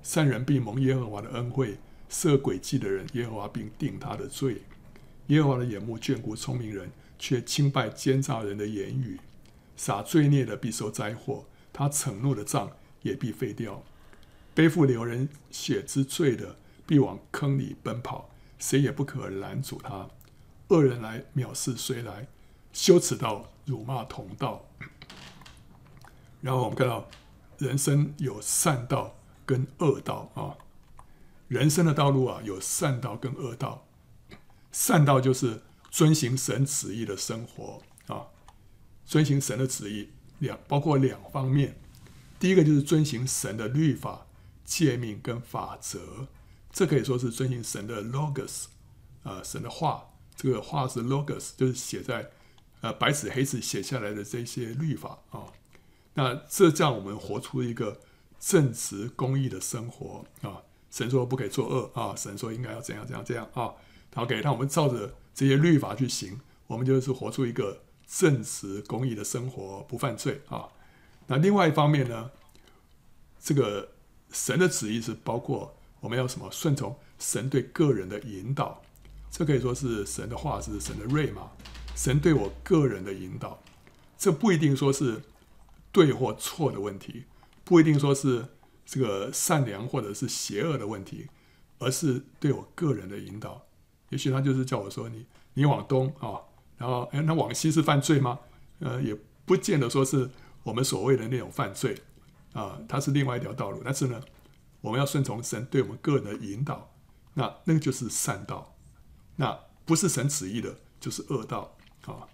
善人必蒙耶和华的恩惠，设诡计的人，耶和华并定他的罪。耶和华的眼目眷顾聪明人，却轻败奸诈人的言语。撒罪孽的必受灾祸，他承诺的账也必废掉。背负流人血之罪的，必往坑里奔跑，谁也不可拦阻他。恶人来藐视谁来？羞耻道辱骂同道。然后我们看到，人生有善道。跟恶道啊，人生的道路啊，有善道跟恶道。善道就是遵行神旨意的生活啊，遵行神的旨意两包括两方面。第一个就是遵行神的律法、诫命跟法则，这可以说是遵循神的 logos 啊，神的话。这个话是 logos，就是写在呃白纸黑字写下来的这些律法啊。那这让我们活出一个。正直公义的生活啊，神说不可以作恶啊，神说应该要怎样怎样这样啊，好给让我们照着这些律法去行，我们就是活出一个正直公义的生活，不犯罪啊。那另外一方面呢，这个神的旨意是包括我们要什么顺从神对个人的引导，这可以说是神的话是神的瑞玛，神对我个人的引导，这不一定说是对或错的问题。不一定说是这个善良或者是邪恶的问题，而是对我个人的引导。也许他就是叫我说你你往东啊，然后哎，那往西是犯罪吗？呃，也不见得说是我们所谓的那种犯罪啊，它是另外一条道路。但是呢，我们要顺从神对我们个人的引导，那那个就是善道。那不是神旨意的，就是恶道啊。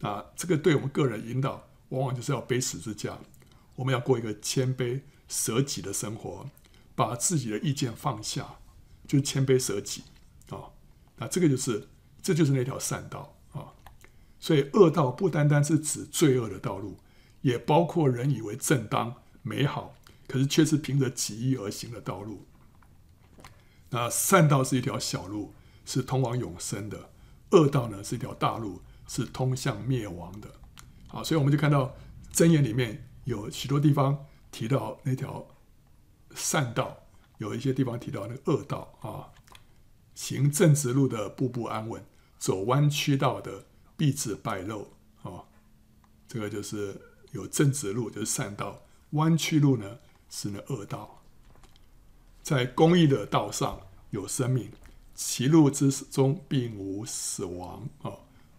那这个对我们个人引导，往往就是要背十字架。我们要过一个谦卑舍己的生活，把自己的意见放下，就是谦卑舍己啊。那这个就是，这就是那条善道啊。所以恶道不单单是指罪恶的道路，也包括人以为正当美好，可是却是凭着己意而行的道路。那善道是一条小路，是通往永生的；恶道呢，是一条大路，是通向灭亡的。好，所以我们就看到箴言里面。有许多地方提到那条善道，有一些地方提到那个恶道啊。行正直路的步步安稳，走弯曲道的必致败露啊。这个就是有正直路就是善道，弯曲路呢是那恶道。在公义的道上有生命，歧路之中并无死亡啊。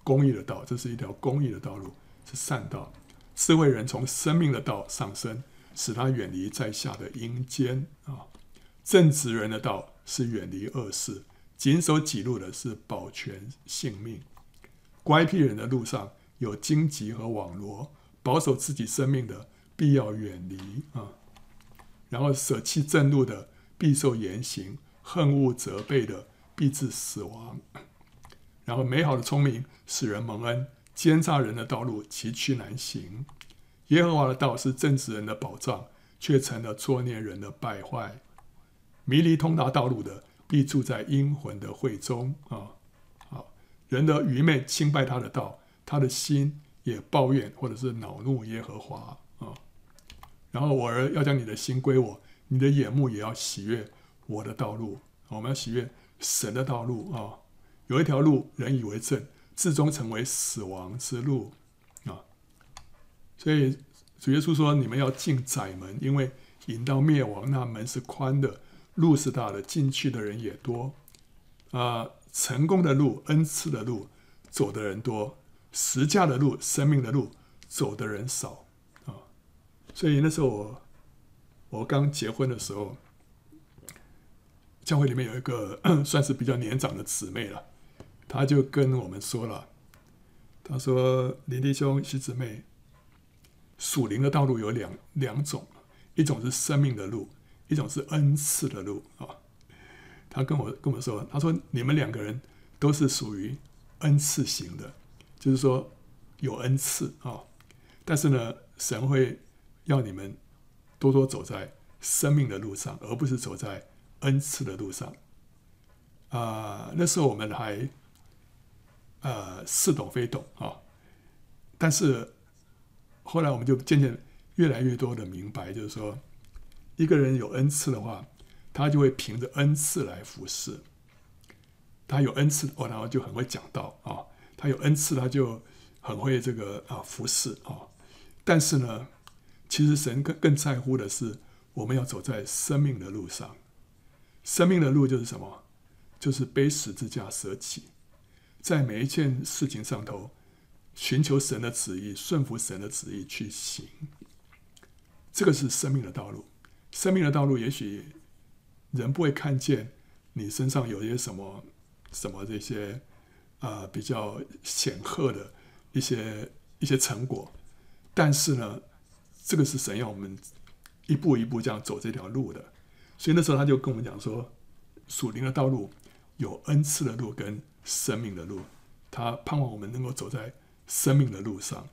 公义的道，这是一条公义的道路，是善道。智慧人从生命的道上升，使他远离在下的阴间啊。正直人的道是远离恶事，谨守己路的是保全性命。乖僻人的路上有荆棘和网罗，保守自己生命的必要远离啊。然后舍弃正路的必受严刑，恨恶责备的必致死亡。然后美好的聪明使人蒙恩。奸诈人的道路崎岖难行，耶和华的道是正直人的保障，却成了作孽人的败坏。迷离通达道路的必住在阴魂的会中啊。好，人的愚昧轻败他的道，他的心也抱怨或者是恼怒耶和华。然后我儿要将你的心归我，你的眼目也要喜悦我的道路。我们要喜悦神的道路啊。有一条路，人以为正，至终成为死亡之路啊。所以主耶稣说：“你们要进窄门，因为引到灭亡那门是宽的，路是大的，进去的人也多。啊，成功的路、恩赐的路，走的人多；十架的路、生命的路，走的人少。所以那时候我我刚结婚的时候，教会里面有一个 算是比较年长的姊妹了。”他就跟我们说了，他说：“林弟兄、徐姊妹，属灵的道路有两两种，一种是生命的路，一种是恩赐的路啊。”他跟我跟我说：“他说你们两个人都是属于恩赐型的，就是说有恩赐啊，但是呢，神会要你们多多走在生命的路上，而不是走在恩赐的路上。”啊，那时候我们还。呃，似懂非懂啊，但是后来我们就渐渐越来越多的明白，就是说，一个人有恩赐的话，他就会凭着恩赐来服侍。他有恩赐，哦，然后就很会讲道啊。他有恩赐，他就很会这个啊服侍啊。但是呢，其实神更更在乎的是，我们要走在生命的路上。生命的路就是什么？就是背十字架舍己。在每一件事情上头，寻求神的旨意，顺服神的旨意去行，这个是生命的道路。生命的道路，也许人不会看见你身上有一些什么什么这些啊、比较显赫的一些一些成果，但是呢，这个是神要我们一步一步这样走这条路的。所以那时候他就跟我们讲说，属灵的道路有恩赐的路跟。生命的路，他盼望我们能够走在生命的路上。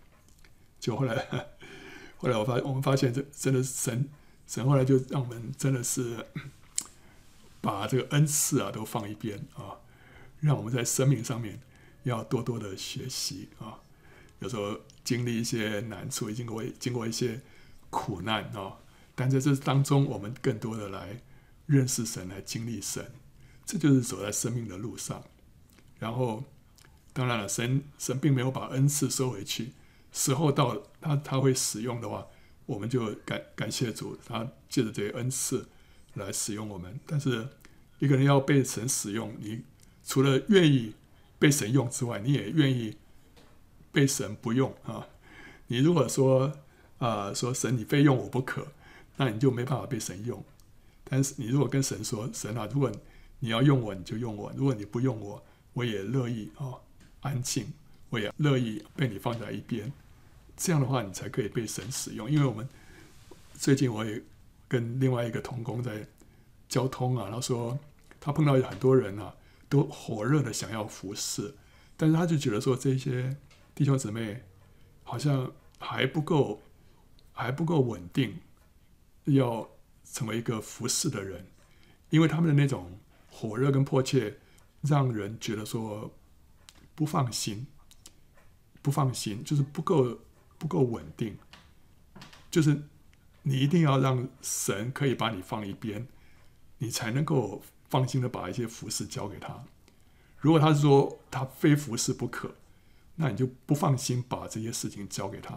就后来，后来我发我们发现，这真的是神，神后来就让我们真的是把这个恩赐啊都放一边啊，让我们在生命上面要多多的学习啊。有时候经历一些难处，经过经过一些苦难啊，但在这当中，我们更多的来认识神，来经历神，这就是走在生命的路上。然后，当然了，神神并没有把恩赐收回去，时候到，他他会使用的话，我们就感感谢主，他借着这些恩赐来使用我们。但是，一个人要被神使用，你除了愿意被神用之外，你也愿意被神不用啊。你如果说啊、说神你非用我不可，那你就没办法被神用。但是你如果跟神说，神啊，如果你要用我，你就用我；如果你不用我，我也乐意啊，安静，我也乐意被你放在一边，这样的话，你才可以被神使用。因为我们最近我也跟另外一个同工在交通啊，他说他碰到有很多人啊，都火热的想要服侍，但是他就觉得说这些弟兄姊妹好像还不够，还不够稳定，要成为一个服侍的人，因为他们的那种火热跟迫切。让人觉得说不放心，不放心，就是不够不够稳定，就是你一定要让神可以把你放一边，你才能够放心的把一些服事交给他。如果他说他非服侍不可，那你就不放心把这些事情交给他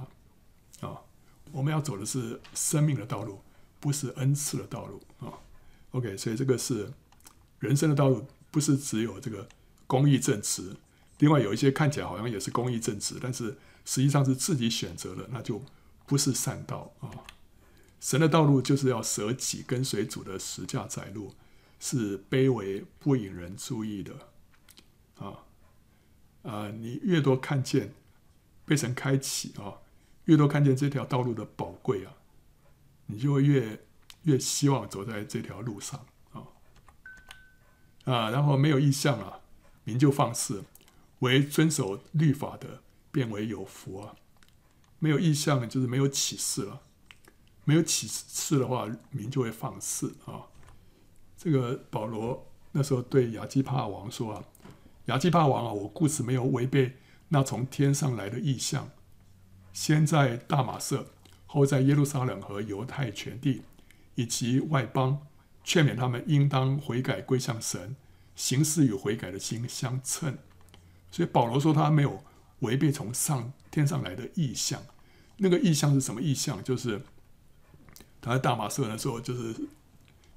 啊。我们要走的是生命的道路，不是恩赐的道路啊。OK，所以这个是人生的道路。不是只有这个公义正直，另外有一些看起来好像也是公义正直，但是实际上是自己选择的，那就不是善道啊。神的道路就是要舍己跟随主的十架窄路，是卑微不引人注意的啊啊！你越多看见被神开启啊，越多看见这条道路的宝贵啊，你就会越越希望走在这条路上。啊啊，然后没有意向啊，民就放肆；唯遵守律法的，变为有福啊。没有意向就是没有启示了，没有启示的话，民就会放肆啊。这个保罗那时候对亚基帕王说啊，亚基帕王啊，我故此没有违背那从天上来的意象，先在大马色，后在耶路撒冷和犹太全地以及外邦，劝勉他们应当悔改归向神，行事与悔改的心相称。所以保罗说他没有违背从上天上来的意象，那个意象是什么意象？就是他在大马色的时候，就是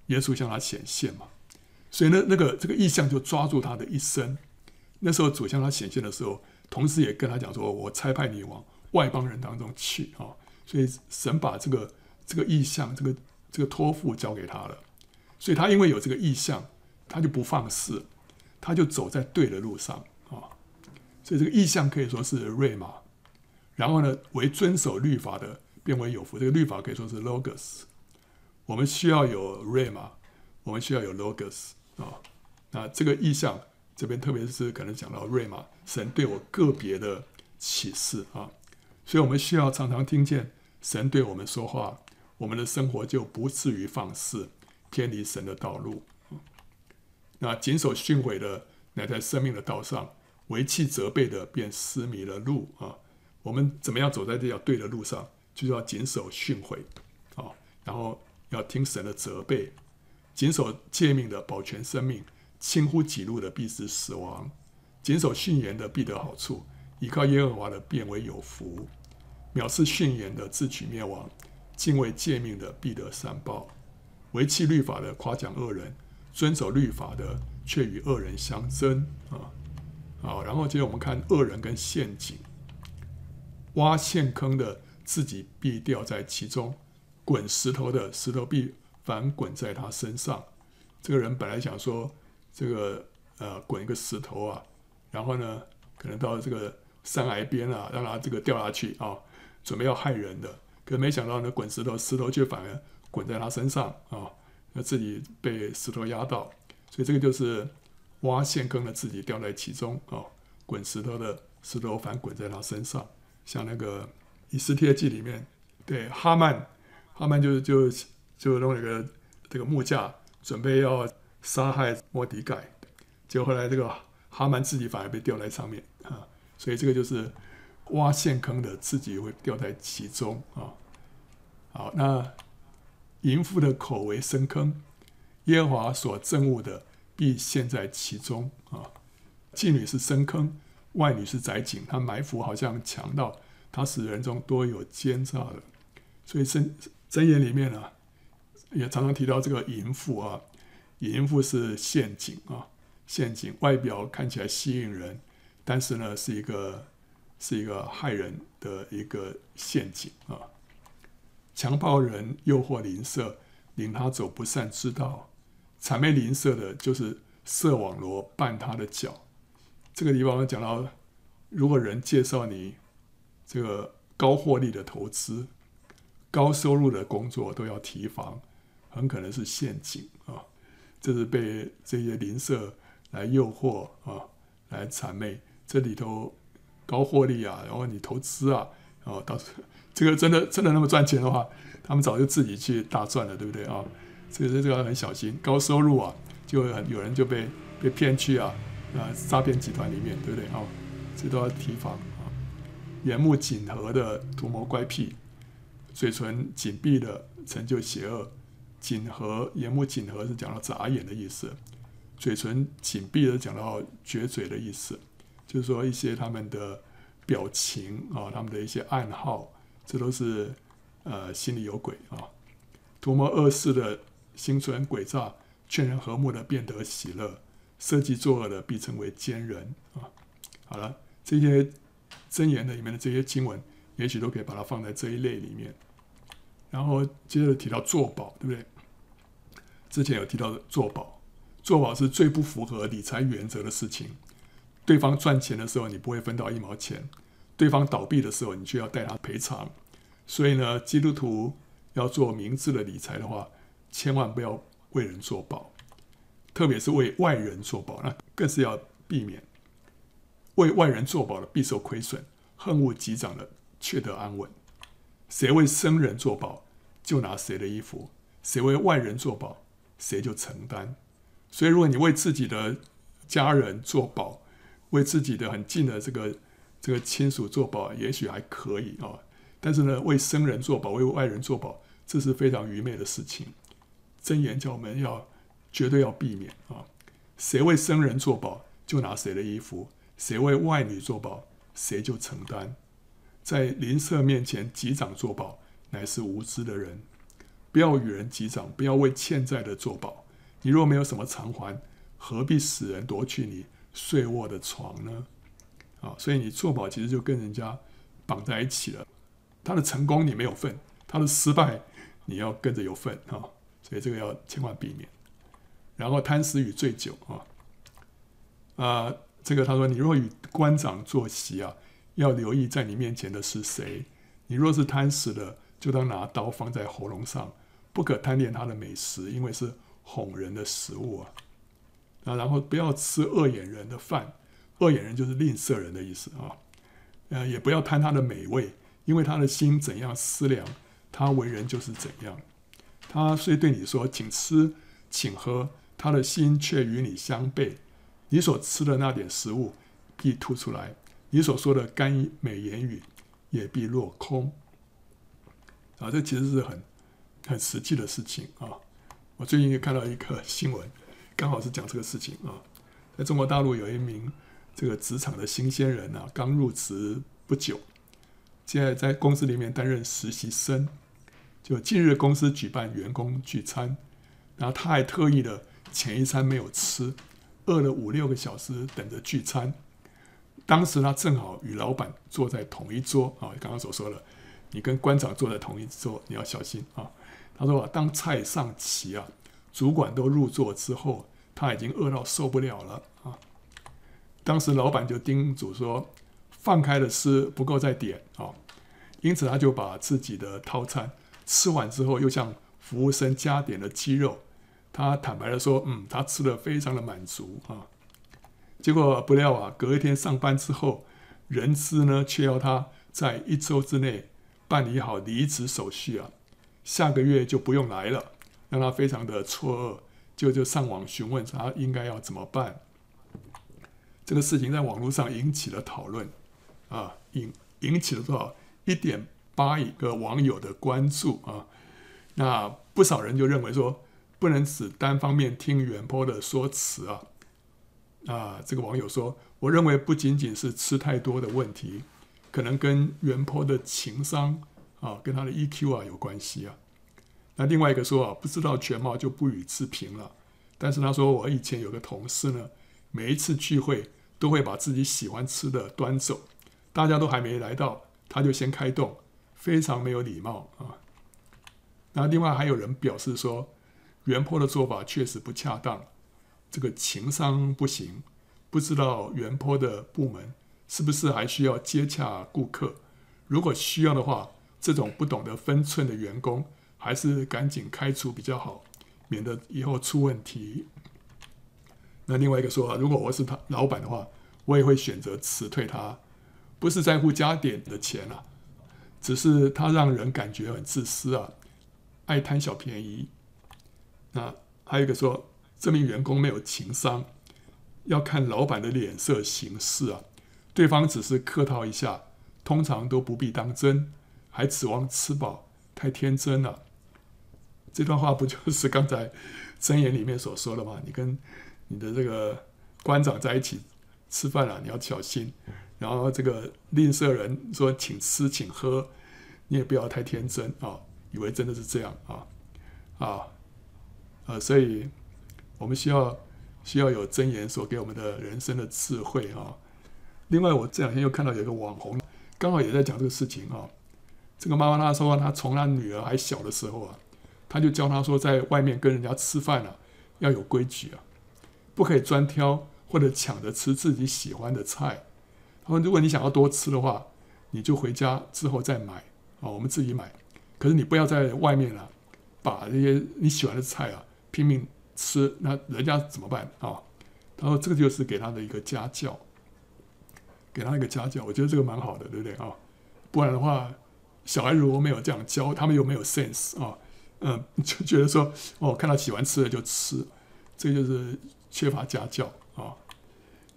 耶稣向他显现嘛。所以呢，那个这个意象就抓住他的一生。那时候主向他显现的时候，同时也跟他讲说：“我差派你往外邦人当中去啊。”所以神把这个这个意象，这个这个托付交给他了。所以他因为有这个意象，他就不放肆，他就走在对的路上啊。所以这个意象可以说是瑞玛。然后呢，为遵守律法的变为有福。这个律法可以说是 logos。我们需要有瑞玛，我们需要有 logos。啊，那这个意象这边，特别是可能讲到瑞玛，神对我个别的启示啊，所以我们需要常常听见神对我们说话，我们的生活就不至于放肆偏离神的道路。那谨守训诲的，乃在生命的道上；为弃责备的，便失迷了路啊。我们怎么样走在这条对的路上，就是要谨守训诲啊，然后要听神的责备。谨守诫命的保全生命，轻忽己路的必致死亡；谨守训言的必得好处，倚靠耶和华的变为有福；藐视训言的自取灭亡，敬畏诫命的必得善报；违弃律法的夸奖恶人，遵守律法的却与恶人相争。啊，好，然后接着我们看恶人跟陷阱，挖陷坑的自己必掉在其中，滚石头的石头必。反滚在他身上，这个人本来想说这个呃滚一个石头啊，然后呢可能到这个山崖边啊，让他这个掉下去啊，准备要害人的，可没想到呢滚石头，石头却反而滚在他身上啊，那自己被石头压到，所以这个就是挖陷坑的自己掉在其中啊，滚石头的石头反滚在他身上，像那个以斯帖记里面，对哈曼，哈曼就就。就弄了一个这个木架，准备要杀害末底改，结果后来这个哈曼自己反而被吊在上面啊，所以这个就是挖陷坑的自己会掉在其中啊。好，那淫妇的口为深坑，耶和华所憎恶的必陷在其中啊。妓女是深坑，外女是窄井，她埋伏好像强盗，她使人中多有奸诈的。所以真真言里面呢、啊。也常常提到这个淫妇啊，淫妇是陷阱啊，陷阱外表看起来吸引人，但是呢是一个是一个害人的一个陷阱啊。强暴人诱惑邻舍，领他走不善之道，谄媚邻舍的，就是设网罗绊他的脚。这个地方讲到，如果人介绍你这个高获利的投资、高收入的工作，都要提防。很可能是陷阱啊！这是被这些邻舍来诱惑啊，来谄媚。这里头高获利啊，然后你投资啊，然后到时 这个真的真的那么赚钱的话，他们早就自己去大赚了，对不对啊？所以这个很小心。高收入啊，就很有人就被被骗去啊啊诈骗集团里面，对不对啊？这都要提防啊！眼目紧合的图谋乖僻，嘴唇紧闭的成就邪恶。紧合，眼目紧合是讲到眨眼的意思，嘴唇紧闭的讲到撅嘴的意思，就是说一些他们的表情啊，他们的一些暗号，这都是呃心里有鬼啊。图谋恶事的心存诡诈，劝人和睦的变得喜乐，设计作恶的必成为奸人啊。好了，这些箴言的里面的这些经文，也许都可以把它放在这一类里面。然后接着提到作保，对不对？之前有提到的作保，做保是最不符合理财原则的事情。对方赚钱的时候，你不会分到一毛钱；对方倒闭的时候，你就要代他赔偿。所以呢，基督徒要做明智的理财的话，千万不要为人做保，特别是为外人做保，那更是要避免。为外人做保的必受亏损，恨恶击掌的却得安稳。谁为生人做保，就拿谁的衣服；谁为外人做保，谁就承担，所以，如果你为自己的家人做保，为自己的很近的这个这个亲属做保，也许还可以啊。但是呢，为生人做保，为外人做保，这是非常愚昧的事情。真言叫我们要绝对要避免啊。谁为生人做保，就拿谁的衣服；谁为外女做保，谁就承担。在邻舍面前击掌作保，乃是无知的人。不要与人击掌，不要为欠债的作保。你若没有什么偿还，何必使人夺去你睡卧的床呢？啊，所以你作保其实就跟人家绑在一起了。他的成功你没有份，他的失败你要跟着有份啊。所以这个要千万避免。然后贪食与醉酒啊，啊，这个他说，你若与官长坐席啊。要留意在你面前的是谁。你若是贪食的，就当拿刀放在喉咙上，不可贪恋他的美食，因为是哄人的食物啊。啊，然后不要吃恶眼人的饭，恶眼人就是吝啬人的意思啊。呃，也不要贪他的美味，因为他的心怎样思量，他为人就是怎样。他虽对你说，请吃，请喝，他的心却与你相悖。你所吃的那点食物，必吐出来。你所说的甘美言语也必落空啊！这其实是很很实际的事情啊。我最近也看到一个新闻，刚好是讲这个事情啊。在中国大陆有一名这个职场的新鲜人啊，刚入职不久，现在在公司里面担任实习生。就近日公司举办员工聚餐，然后他还特意的前一餐没有吃，饿了五六个小时等着聚餐。当时他正好与老板坐在同一桌啊，刚刚所说的，你跟官长坐在同一桌，你要小心啊。他说啊，当菜上齐啊，主管都入座之后，他已经饿到受不了了啊。当时老板就叮嘱说，放开了吃，不够再点啊。因此他就把自己的套餐吃完之后，又向服务生加点了鸡肉。他坦白的说，嗯，他吃的非常的满足啊。结果不料啊，隔一天上班之后，人资呢却要他在一周之内办理好离职手续啊，下个月就不用来了，让他非常的错愕，就就上网询问他应该要怎么办。这个事情在网络上引起了讨论啊，引引起了多少一点八亿个网友的关注啊。那不少人就认为说，不能只单方面听原 po 的说辞啊。啊，这个网友说：“我认为不仅仅是吃太多的问题，可能跟原 po 的情商啊，跟他的 EQ 啊有关系啊。”那另外一个说：“啊，不知道全貌就不予置评了。”但是他说：“我以前有个同事呢，每一次聚会都会把自己喜欢吃的端走，大家都还没来到，他就先开动，非常没有礼貌啊。”那另外还有人表示说：“原坡的做法确实不恰当。”这个情商不行，不知道原坡的部门是不是还需要接洽顾客？如果需要的话，这种不懂得分寸的员工，还是赶紧开除比较好，免得以后出问题。那另外一个说法，如果我是他老板的话，我也会选择辞退他，不是在乎加点的钱啊，只是他让人感觉很自私啊，爱贪小便宜。那还有一个说。这名员工没有情商，要看老板的脸色行事啊。对方只是客套一下，通常都不必当真，还指望吃饱，太天真了。这段话不就是刚才箴言里面所说的吗？你跟你的这个官长在一起吃饭了，你要小心。然后这个吝啬人说请吃请喝，你也不要太天真啊，以为真的是这样啊啊啊，所以。我们需要需要有箴言所给我们的人生的智慧啊。另外，我这两天又看到有一个网红，刚好也在讲这个事情啊。这个妈妈她说，她从她女儿还小的时候啊，她就教她说，在外面跟人家吃饭啊，要有规矩啊，不可以专挑或者抢着吃自己喜欢的菜。她说，如果你想要多吃的话，你就回家之后再买啊，我们自己买。可是你不要在外面啊，把这些你喜欢的菜啊拼命。吃，那人家怎么办啊？他说这个就是给他的一个家教，给他一个家教，我觉得这个蛮好的，对不对啊？不然的话，小孩如果没有这样教，他们又没有 sense 啊，嗯，就觉得说哦，看到喜欢吃的就吃，这就是缺乏家教啊。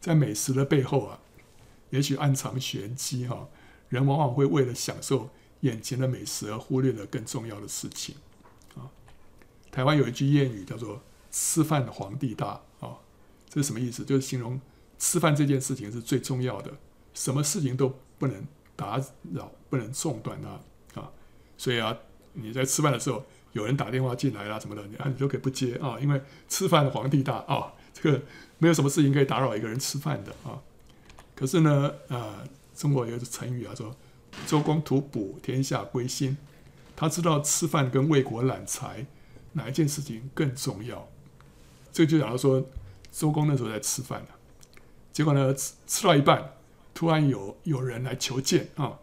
在美食的背后啊，也许暗藏玄机哈。人往往会为了享受眼前的美食而忽略了更重要的事情啊。台湾有一句谚语叫做“吃饭皇帝大”啊，这是什么意思？就是形容吃饭这件事情是最重要的，什么事情都不能打扰，不能中断它啊。所以啊，你在吃饭的时候，有人打电话进来啦什么的，你啊你都可以不接啊，因为吃饭皇帝大啊，这个没有什么事情可以打扰一个人吃饭的啊。可是呢，呃，中国有一个成语啊，说“周公吐哺，天下归心”，他知道吃饭跟为国揽财哪一件事情更重要。这就讲到说，周公那时候在吃饭，结果呢吃吃到一半，突然有有人来求见啊，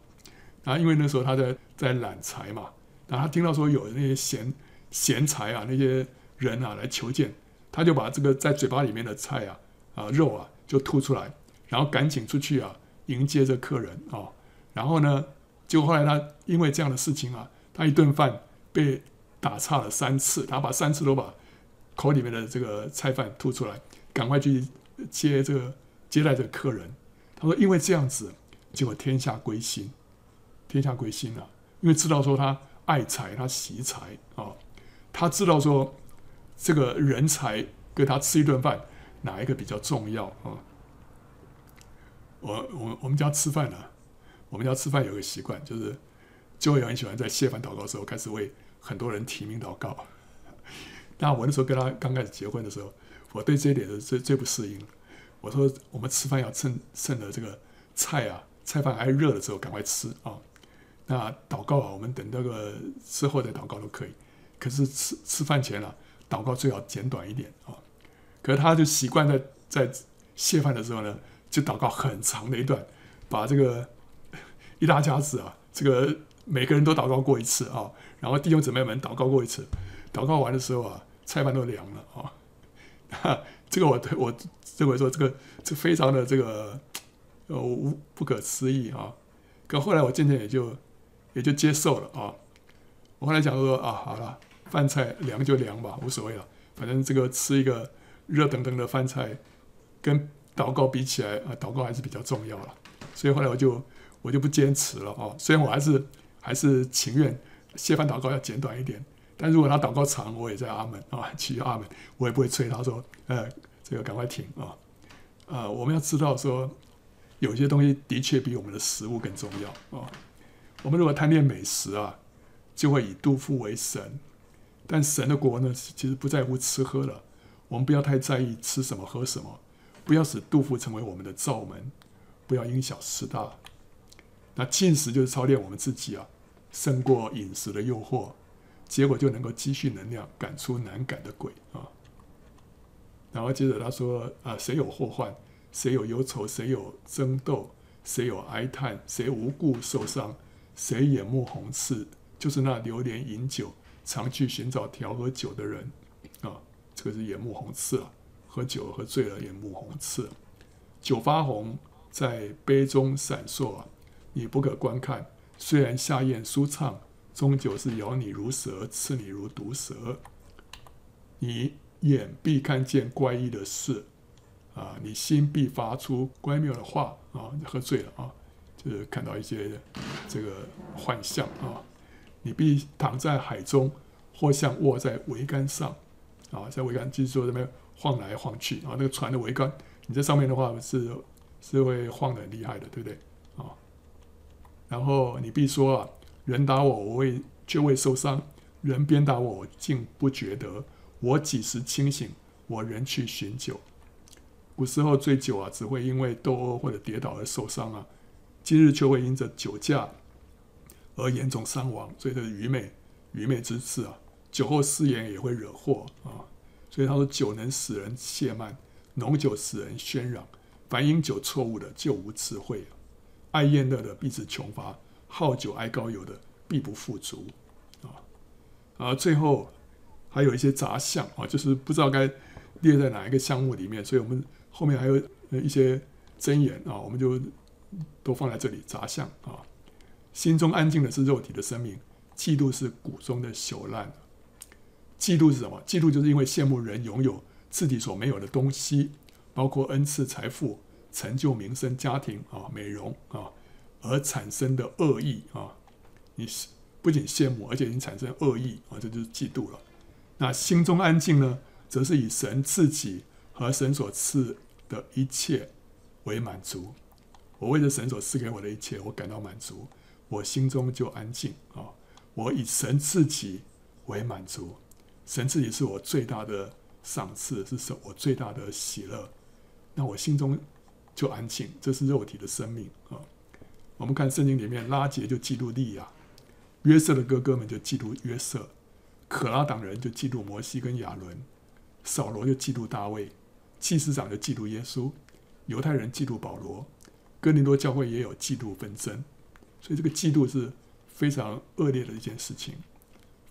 然后因为那时候他在在揽财嘛。然后他听到说有那些贤贤才啊，那些人啊来求见，他就把这个在嘴巴里面的菜啊啊肉啊就吐出来，然后赶紧出去啊迎接这客人啊。然后呢，结果后来他因为这样的事情啊，他一顿饭被打岔了三次，他把三次都把口里面的这个菜饭吐出来，赶快去接这个接待这个客人。他说，因为这样子，结果天下归心，天下归心了，因为知道说他。爱财，他惜财啊！他知道说，这个人才跟他吃一顿饭，哪一个比较重要啊？我我我们家吃饭呢，我们家吃饭有个习惯，就是就会很喜欢在谢饭祷告的时候开始为很多人提名祷告。那我那时候跟他刚开始结婚的时候，我对这一点是最最不适应。我说我们吃饭要趁趁着这个菜啊，菜饭还热的时候赶快吃啊。那祷告啊，我们等那个之后再祷告都可以。可是吃吃饭前啊，祷告最好简短一点啊。可是他就习惯在在谢饭的时候呢，就祷告很长的一段，把这个一大家子啊，这个每个人都祷告过一次啊，然后弟兄姊妹们祷告过一次。祷告完的时候啊，菜饭都凉了啊。这个我我认为说这个这非常的这个呃无不可思议啊。可后来我渐渐也就。也就接受了啊！我后来讲说啊，好了，饭菜凉就凉吧，无所谓了。反正这个吃一个热腾腾的饭菜，跟祷告比起来啊，祷告还是比较重要了。所以后来我就我就不坚持了啊。虽然我还是还是情愿谢饭祷告要简短一点，但如果他祷告长，我也在阿门啊，继续阿门，我也不会催他说，呃，这个赶快停啊。啊，我们要知道说，有些东西的确比我们的食物更重要啊。我们如果贪恋美食啊，就会以杜甫为神。但神的国呢，其实不在乎吃喝了。我们不要太在意吃什么喝什么，不要使杜甫成为我们的罩门，不要因小失大。那进食就是操练我们自己啊，胜过饮食的诱惑，结果就能够积蓄能量，赶出难赶的鬼啊。然后接着他说啊，谁有祸患，谁有忧愁，谁有争斗，谁有哀叹，谁无故受伤。谁眼目红赤，就是那流连饮酒、常去寻找调和酒的人啊！这个是眼目红赤啊，喝酒喝醉了，眼目红赤，酒发红，在杯中闪烁啊！你不可观看，虽然下咽舒畅，终究是咬你如蛇，刺你如毒蛇。你眼必看见怪异的事啊，你心必发出乖谬的话啊！喝醉了啊！就是看到一些这个幻象啊，你必躺在海中，或像卧在桅杆上啊，在桅杆就是说这边晃来晃去啊，那个船的桅杆，你在上面的话是是会晃得很厉害的，对不对啊？然后你必说啊，人打我，我未却未受伤；人鞭打我，我竟不觉得。我几时清醒，我仍去寻酒。古时候醉酒啊，只会因为斗殴或者跌倒而受伤啊。今日却会因着酒驾而严重伤亡，所以这是愚昧、愚昧之至啊！酒后失言也会惹祸啊！所以他说：“酒能使人亵慢，浓酒使人喧嚷。凡饮酒错误的，就无智慧。爱宴乐的必致穷乏，好酒爱高油的必不富足。”啊啊！最后还有一些杂项啊，就是不知道该列在哪一个项目里面，所以我们后面还有一些箴言啊，我们就。都放在这里杂项啊！心中安静的是肉体的生命，嫉妒是骨中的朽烂。嫉妒是什么？嫉妒就是因为羡慕人拥有自己所没有的东西，包括恩赐、财富、成就、名声、家庭啊、美容啊，而产生的恶意啊，你不仅羡慕，而且你产生恶意啊，这就是嫉妒了。那心中安静呢，则是以神自己和神所赐的一切为满足。我为着神所赐给我的一切，我感到满足，我心中就安静啊。我以神自己为满足，神自己是我最大的赏赐，是神我最大的喜乐。那我心中就安静，这是肉体的生命啊。我们看圣经里面，拉结就记录利亚，约瑟的哥哥们就记录约瑟，可拉党人就嫉妒摩西跟亚伦，扫罗就嫉妒大卫，祭司长就嫉妒耶稣，犹太人嫉妒保罗，哥林多教会也有嫉妒纷争，所以这个嫉妒是。非常恶劣的一件事情，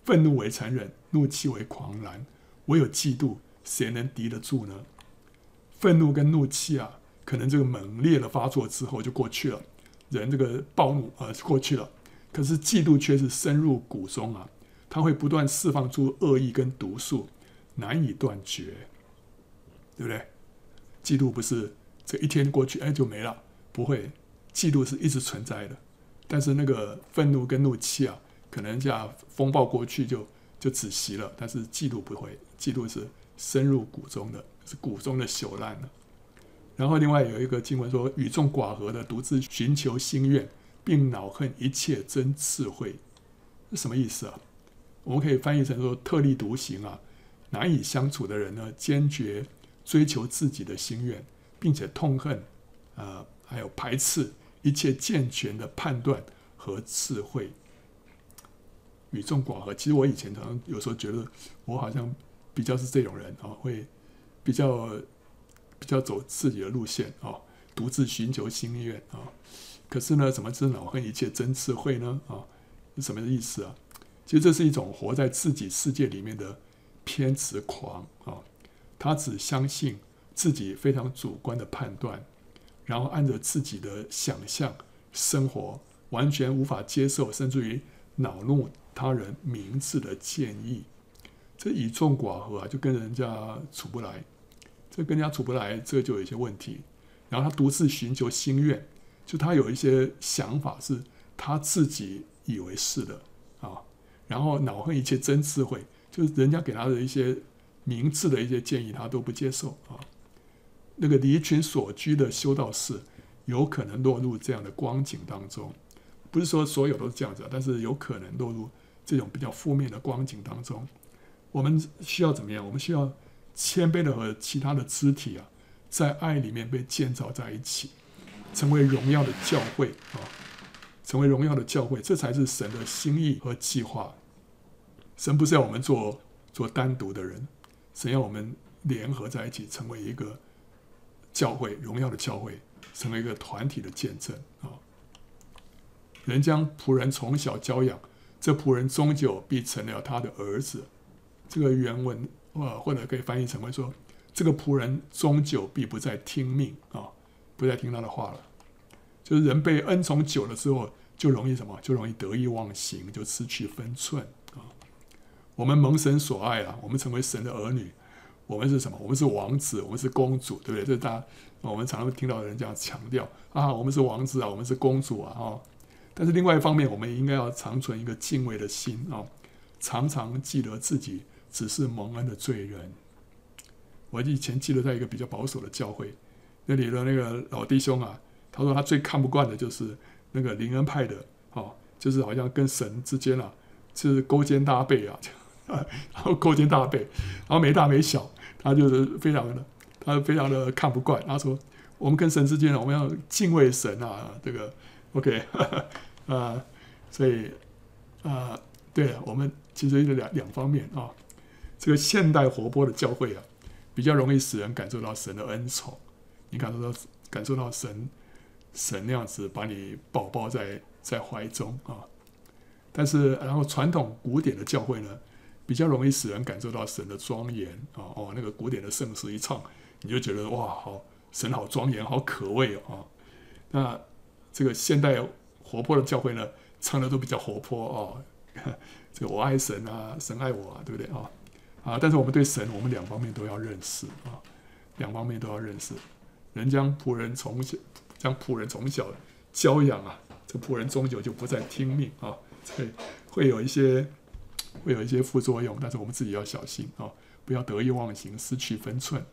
愤怒为残忍，怒气为狂澜，唯有嫉妒，谁能敌得住呢？愤怒跟怒气啊，可能这个猛烈的发作之后就过去了，人这个暴怒啊过去了，可是嫉妒却是深入骨中啊，它会不断释放出恶意跟毒素，难以断绝，对不对？嫉妒不是这一天过去哎就没了，不会，嫉妒是一直存在的。但是那个愤怒跟怒气啊，可能这样风暴过去就就止息了。但是嫉妒不会，嫉妒是深入骨中的，是骨中的朽烂了。然后另外有一个经文说：“与众寡合的独自寻求心愿，并恼恨一切真智慧。”是什么意思啊？我们可以翻译成说：“特立独行啊，难以相处的人呢，坚决追求自己的心愿，并且痛恨，呃，还有排斥。”一切健全的判断和智慧，与众寡合。其实我以前常常有时候觉得，我好像比较是这种人啊，会比较比较走自己的路线啊，独自寻求心愿啊。可是呢，怎么知恼恨一切真智慧呢？啊，是什么意思啊？其实这是一种活在自己世界里面的偏执狂啊，他只相信自己非常主观的判断。然后按着自己的想象生活，完全无法接受，甚至于恼怒他人明智的建议，这以众寡合啊，就跟人家处不来，这跟人家处不来，这就有一些问题。然后他独自寻求心愿，就他有一些想法是他自己以为是的，然后恼恨一切真智慧，就是人家给他的一些明智的一些建议，他都不接受啊。那个离群所居的修道士，有可能落入这样的光景当中，不是说所有都是这样子，但是有可能落入这种比较负面的光景当中。我们需要怎么样？我们需要谦卑的和其他的肢体啊，在爱里面被建造在一起，成为荣耀的教会啊，成为荣耀的教会，这才是神的心意和计划。神不是要我们做做单独的人，神要我们联合在一起，成为一个。教会荣耀的教会，成为一个团体的见证啊！人将仆人从小教养，这仆人终究必成了他的儿子。这个原文啊，或者可以翻译成为说，这个仆人终究必不再听命啊，不再听他的话了。就是人被恩宠久了之后，就容易什么？就容易得意忘形，就失去分寸啊！我们蒙神所爱啊，我们成为神的儿女。我们是什么？我们是王子，我们是公主，对不对？这是大家我们常常听到人这样强调啊，我们是王子啊，我们是公主啊，哦。但是另外一方面，我们应该要长存一个敬畏的心啊，常常记得自己只是蒙恩的罪人。我以前记得在一个比较保守的教会，那里的那个老弟兄啊，他说他最看不惯的就是那个灵恩派的，哦，就是好像跟神之间啊，是勾肩搭背啊。然后勾肩搭背，然后没大没小，他就是非常的，他非常的看不惯。他说：“我们跟神之间，我们要敬畏神啊，这个 OK 啊、所以啊、对了，我们其实有两两方面啊。这个现代活泼的教会啊，比较容易使人感受到神的恩宠，你感受到感受到神神那样子把你抱抱在在怀中啊。但是，然后传统古典的教会呢？”比较容易使人感受到神的庄严啊！哦，那个古典的圣诗一唱，你就觉得哇，好神好庄严，好可畏哦。那这个现代活泼的教会呢，唱的都比较活泼哦。这个我爱神啊，神爱我啊，对不对啊？啊，但是我们对神，我们两方面都要认识啊，两方面都要认识。人将仆人从小将仆人从小教养啊，这仆人终究就不再听命啊，所以会有一些会有一些副作用，但是我们自己要小心啊，不要得意忘形，失去分寸。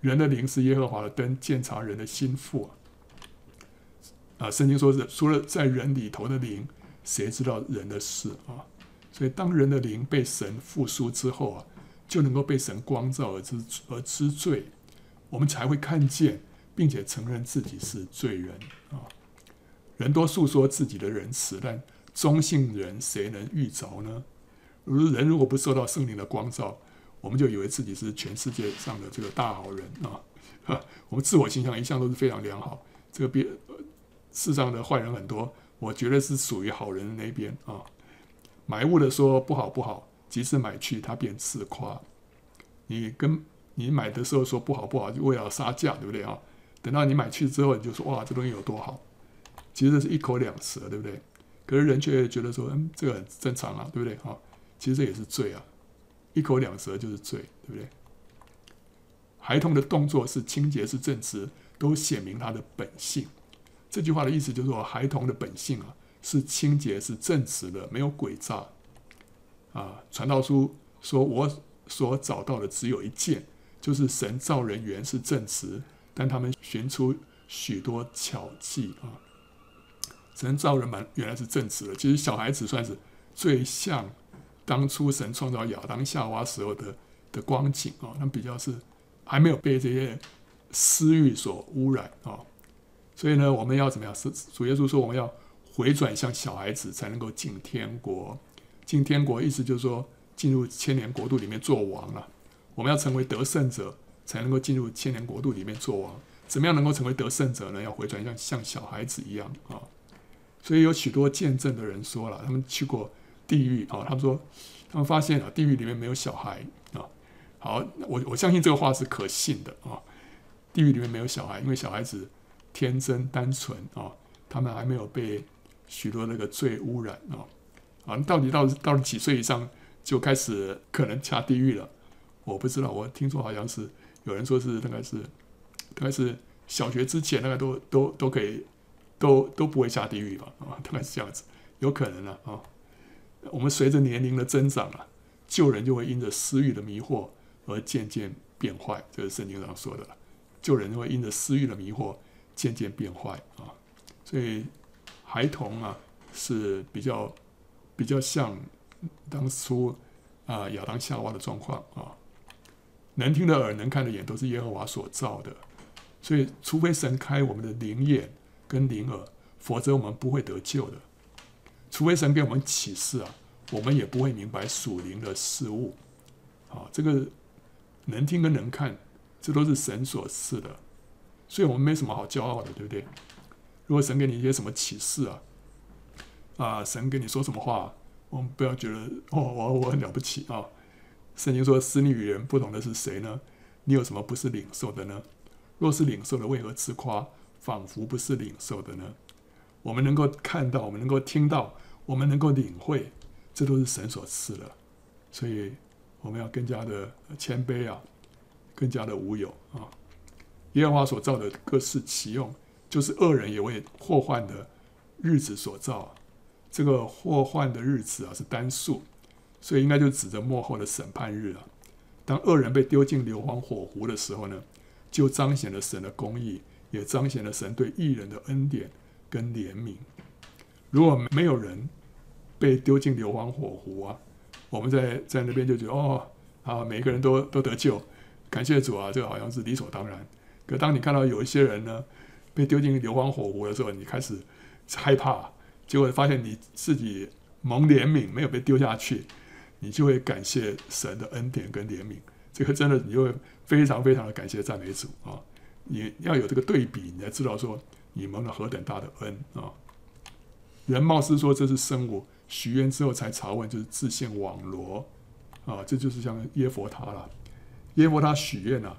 人的灵是耶和华的灯，鉴察人的心腹啊。啊，圣经说是除了在人里头的灵，谁知道人的事啊？所以当人的灵被神复苏之后啊，就能够被神光照而知而知罪，我们才会看见，并且承认自己是罪人啊。人多诉说自己的仁慈，但中性人谁能遇着呢？如人如果不受到圣灵的光照，我们就以为自己是全世界上的这个大好人啊！我们自我形象一向都是非常良好。这个别世上的坏人很多，我觉得是属于好人的那边啊。买物的说不好不好，即使买去，他便自夸。你跟你买的时候说不好不好，就为了杀价，对不对啊？等到你买去之后，你就说哇，这东西有多好。其实这是一口两舌，对不对？可是人却觉得说，嗯，这个很正常啊，对不对啊？其实这也是罪啊。一口两舌就是罪，对不对？孩童的动作是清洁是正直，都显明他的本性。这句话的意思就是说，孩童的本性啊是清洁是正直的，没有诡诈。啊，传道书说，我所找到的只有一件，就是神造人原是正直，但他们寻出许多巧计啊。神造人蛮原来是正直的，其实小孩子算是最像。当初神创造亚当夏娃时候的的光景啊，他们比较是还没有被这些私欲所污染啊，所以呢，我们要怎么样？是主耶稣说，我们要回转向小孩子，才能够进天国。进天国意思就是说，进入千年国度里面做王了。我们要成为得胜者，才能够进入千年国度里面做王。怎么样能够成为得胜者呢？要回转向像小孩子一样啊。所以有许多见证的人说了，他们去过。地狱啊！他们说，他们发现啊，地狱里面没有小孩啊。好，我我相信这个话是可信的啊。地狱里面没有小孩，因为小孩子天真单纯啊，他们还没有被许多那个罪污染啊。啊，到底到到了几岁以上就开始可能下地狱了？我不知道，我听说好像是有人说是大概是大概是小学之前，大概都都都可以都都不会下地狱吧？啊，大概是这样子，有可能了啊。我们随着年龄的增长啊，旧人就会因着私欲的迷惑而渐渐变坏，这是圣经上说的了。旧人会因着私欲的迷惑渐渐变坏啊，所以孩童啊是比较比较像当初啊亚当夏娃的状况啊。能听的耳，能看的眼，都是耶和华所造的，所以除非神开我们的灵眼跟灵耳，否则我们不会得救的。除非神给我们启示啊，我们也不会明白属灵的事物。啊，这个能听跟能看，这都是神所赐的，所以我们没什么好骄傲的，对不对？如果神给你一些什么启示啊，啊，神跟你说什么话，我们不要觉得哦，我我很了不起啊。圣经说，使你与人不同的是谁呢？你有什么不是领受的呢？若是领受的，为何自夸，仿佛不是领受的呢？我们能够看到，我们能够听到。我们能够领会，这都是神所赐的，所以我们要更加的谦卑啊，更加的无有啊。耶和华所造的各适其用，就是恶人也为祸患的日子所造。这个祸患的日子啊是单数，所以应该就指着末后的审判日啊。当恶人被丢进硫磺火湖的时候呢，就彰显了神的公义，也彰显了神对义人的恩典跟怜悯。如果没有人被丢进硫磺火湖啊，我们在在那边就觉得哦，啊，每个人都都得救，感谢主啊，这个好像是理所当然。可当你看到有一些人呢被丢进硫磺火湖的时候，你开始害怕，结果发现你自己蒙怜悯，没有被丢下去，你就会感谢神的恩典跟怜悯。这个真的，你就会非常非常的感谢赞美主啊！你要有这个对比，你才知道说你蒙了何等大的恩啊！人貌似说这是圣物，许愿之后才查问，就是自陷网罗啊！这就是像耶佛他了。耶佛他许愿啊，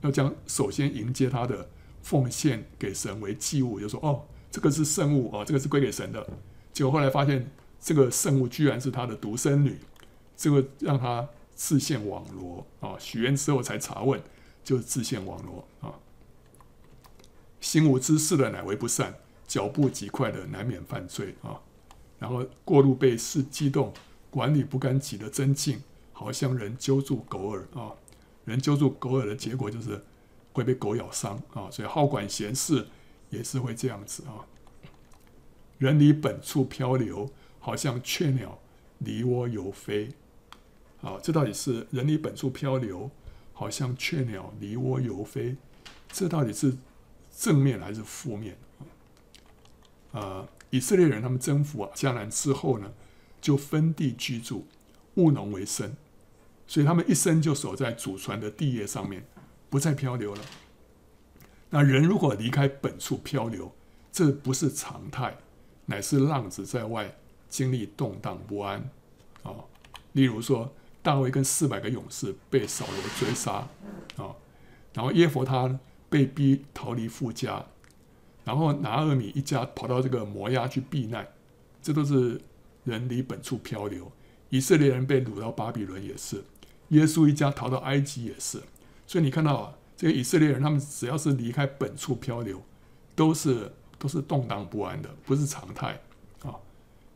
要将首先迎接他的奉献给神为祭物，就说哦，这个是圣物啊，这个是归给神的。结果后来发现这个圣物居然是他的独生女，这个让他自陷网罗啊，许愿之后才查问，就是自陷网罗啊。行无知识的乃为不善，脚步极快的难免犯罪啊。然后过路被事激动，管理不干己的争竞，好像人揪住狗耳啊。人揪住狗耳的结果就是会被狗咬伤啊。所以好管闲事也是会这样子啊。人离本处漂流，好像雀鸟离窝游飞。啊，这到底是人离本处漂流，好像雀鸟离窝游飞，这到底是正面还是负面？啊，以色列人他们征服啊迦南之后呢，就分地居住，务农为生，所以他们一生就守在祖传的地业上面，不再漂流了。那人如果离开本处漂流，这不是常态，乃是浪子在外经历动荡不安啊。例如说。大卫跟四百个勇士被扫罗追杀，啊，然后耶弗他被逼逃离富家，然后拿厄米一家跑到这个摩押去避难，这都是人离本处漂流。以色列人被掳到巴比伦也是，耶稣一家逃到埃及也是。所以你看到啊，这个以色列人他们只要是离开本处漂流，都是都是动荡不安的，不是常态啊。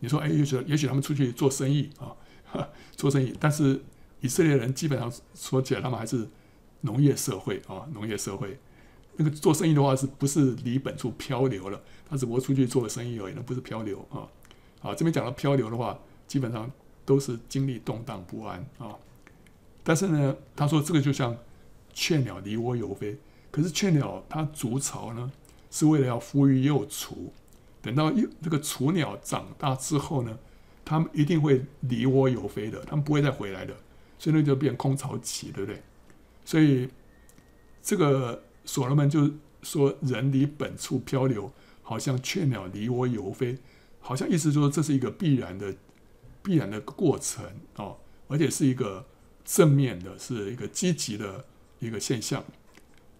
你说，哎，也许也许他们出去做生意啊。做生意，但是以色列人基本上说起来，他们还是农业社会啊，农业社会。那个做生意的话，是不是离本处漂流了？他只不过出去做了生意而已，那不是漂流啊。啊，这边讲到漂流的话，基本上都是经历动荡不安啊。但是呢，他说这个就像雀鸟离窝游飞，可是雀鸟它筑巢呢，是为了要孵育幼雏，等到幼这个雏鸟长大之后呢，他们一定会离窝游飞的，他们不会再回来的，所以那就变空巢期，对不对？所以这个所罗门就说：“人离本处漂流，好像雀鸟离窝游飞，好像意思说这是一个必然的、必然的过程哦，而且是一个正面的，是一个积极的一个现象。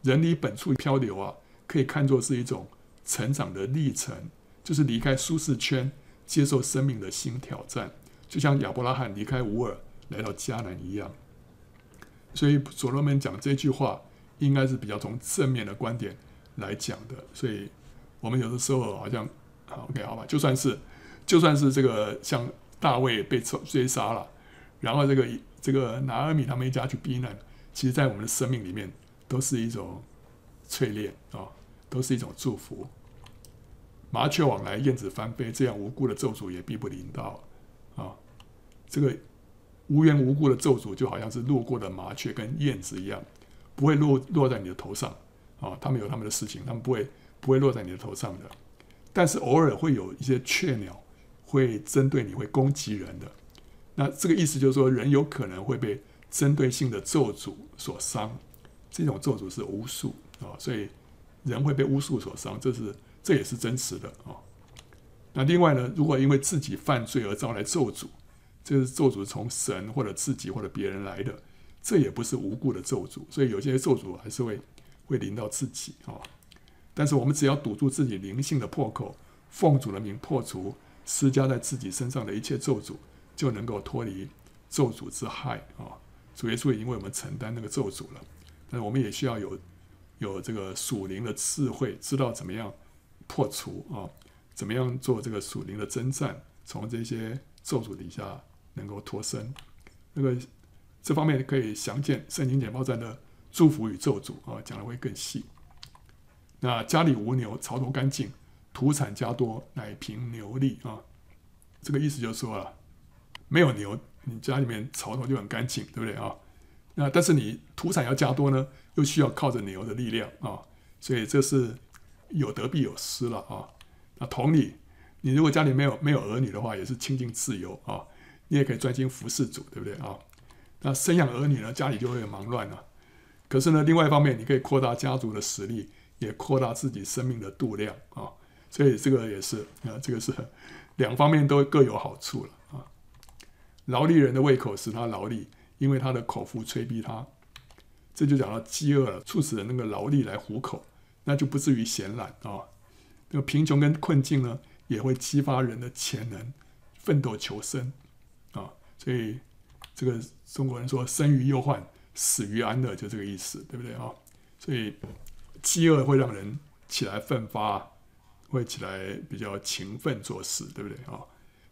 人离本处漂流啊，可以看作是一种成长的历程，就是离开舒适圈。”接受生命的新挑战，就像亚伯拉罕离开乌尔来到迦南一样。所以所罗门讲这句话，应该是比较从正面的观点来讲的。所以我们有的时候好像，好 OK 好吧，就算是就算是这个像大卫被追杀了，然后这个这个拿俄米他们一家去避难，其实在我们的生命里面都是一种淬炼啊，都是一种祝福。麻雀往来，燕子翻飞，这样无故的咒诅也必不临到啊！这个无缘无故的咒诅，就好像是路过的麻雀跟燕子一样，不会落落在你的头上啊。他们有他们的事情，他们不会不会落在你的头上的。但是偶尔会有一些雀鸟会针对你，会攻击人的。那这个意思就是说，人有可能会被针对性的咒诅所伤。这种咒诅是巫术啊，所以人会被巫术所伤，这是。这也是真实的啊。那另外呢，如果因为自己犯罪而招来咒诅，这是咒诅从神或者自己或者别人来的，这也不是无故的咒诅。所以有些咒诅还是会会临到自己啊。但是我们只要堵住自己灵性的破口，奉主的名破除施加在自己身上的一切咒诅，就能够脱离咒诅之害啊。主耶稣已经为我们承担那个咒诅了，但是我们也需要有有这个属灵的智慧，知道怎么样。破除啊，怎么样做这个属灵的征战，从这些咒诅底下能够脱身？那个这方面可以详见圣经简报站的祝福与咒诅啊，讲的会更细。那家里无牛，槽头干净，土产加多，乃凭牛力啊。这个意思就是说啊，没有牛，你家里面槽头就很干净，对不对啊？那但是你土产要加多呢，又需要靠着牛的力量啊，所以这是。有得必有失了啊！那同理，你如果家里没有没有儿女的话，也是亲近自由啊，你也可以专心服侍主，对不对啊？那生养儿女呢，家里就会忙乱了。可是呢，另外一方面，你可以扩大家族的实力，也扩大自己生命的度量啊。所以这个也是啊，这个是两方面都各有好处了啊。劳力人的胃口使他劳力，因为他的口腹催逼他。这就讲到饥饿了，促使人那个劳力来糊口。那就不至于闲懒啊。那个贫穷跟困境呢，也会激发人的潜能，奋斗求生啊。所以这个中国人说“生于忧患，死于安乐”，就这个意思，对不对啊？所以饥饿会让人起来奋发，会起来比较勤奋做事，对不对啊？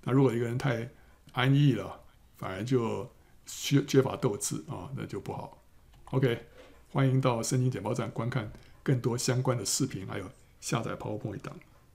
那如果一个人太安逸了，反而就缺缺乏斗志啊，那就不好。OK，欢迎到圣经简报站观看更多相关的视频，还有下载 PowerPoint 档。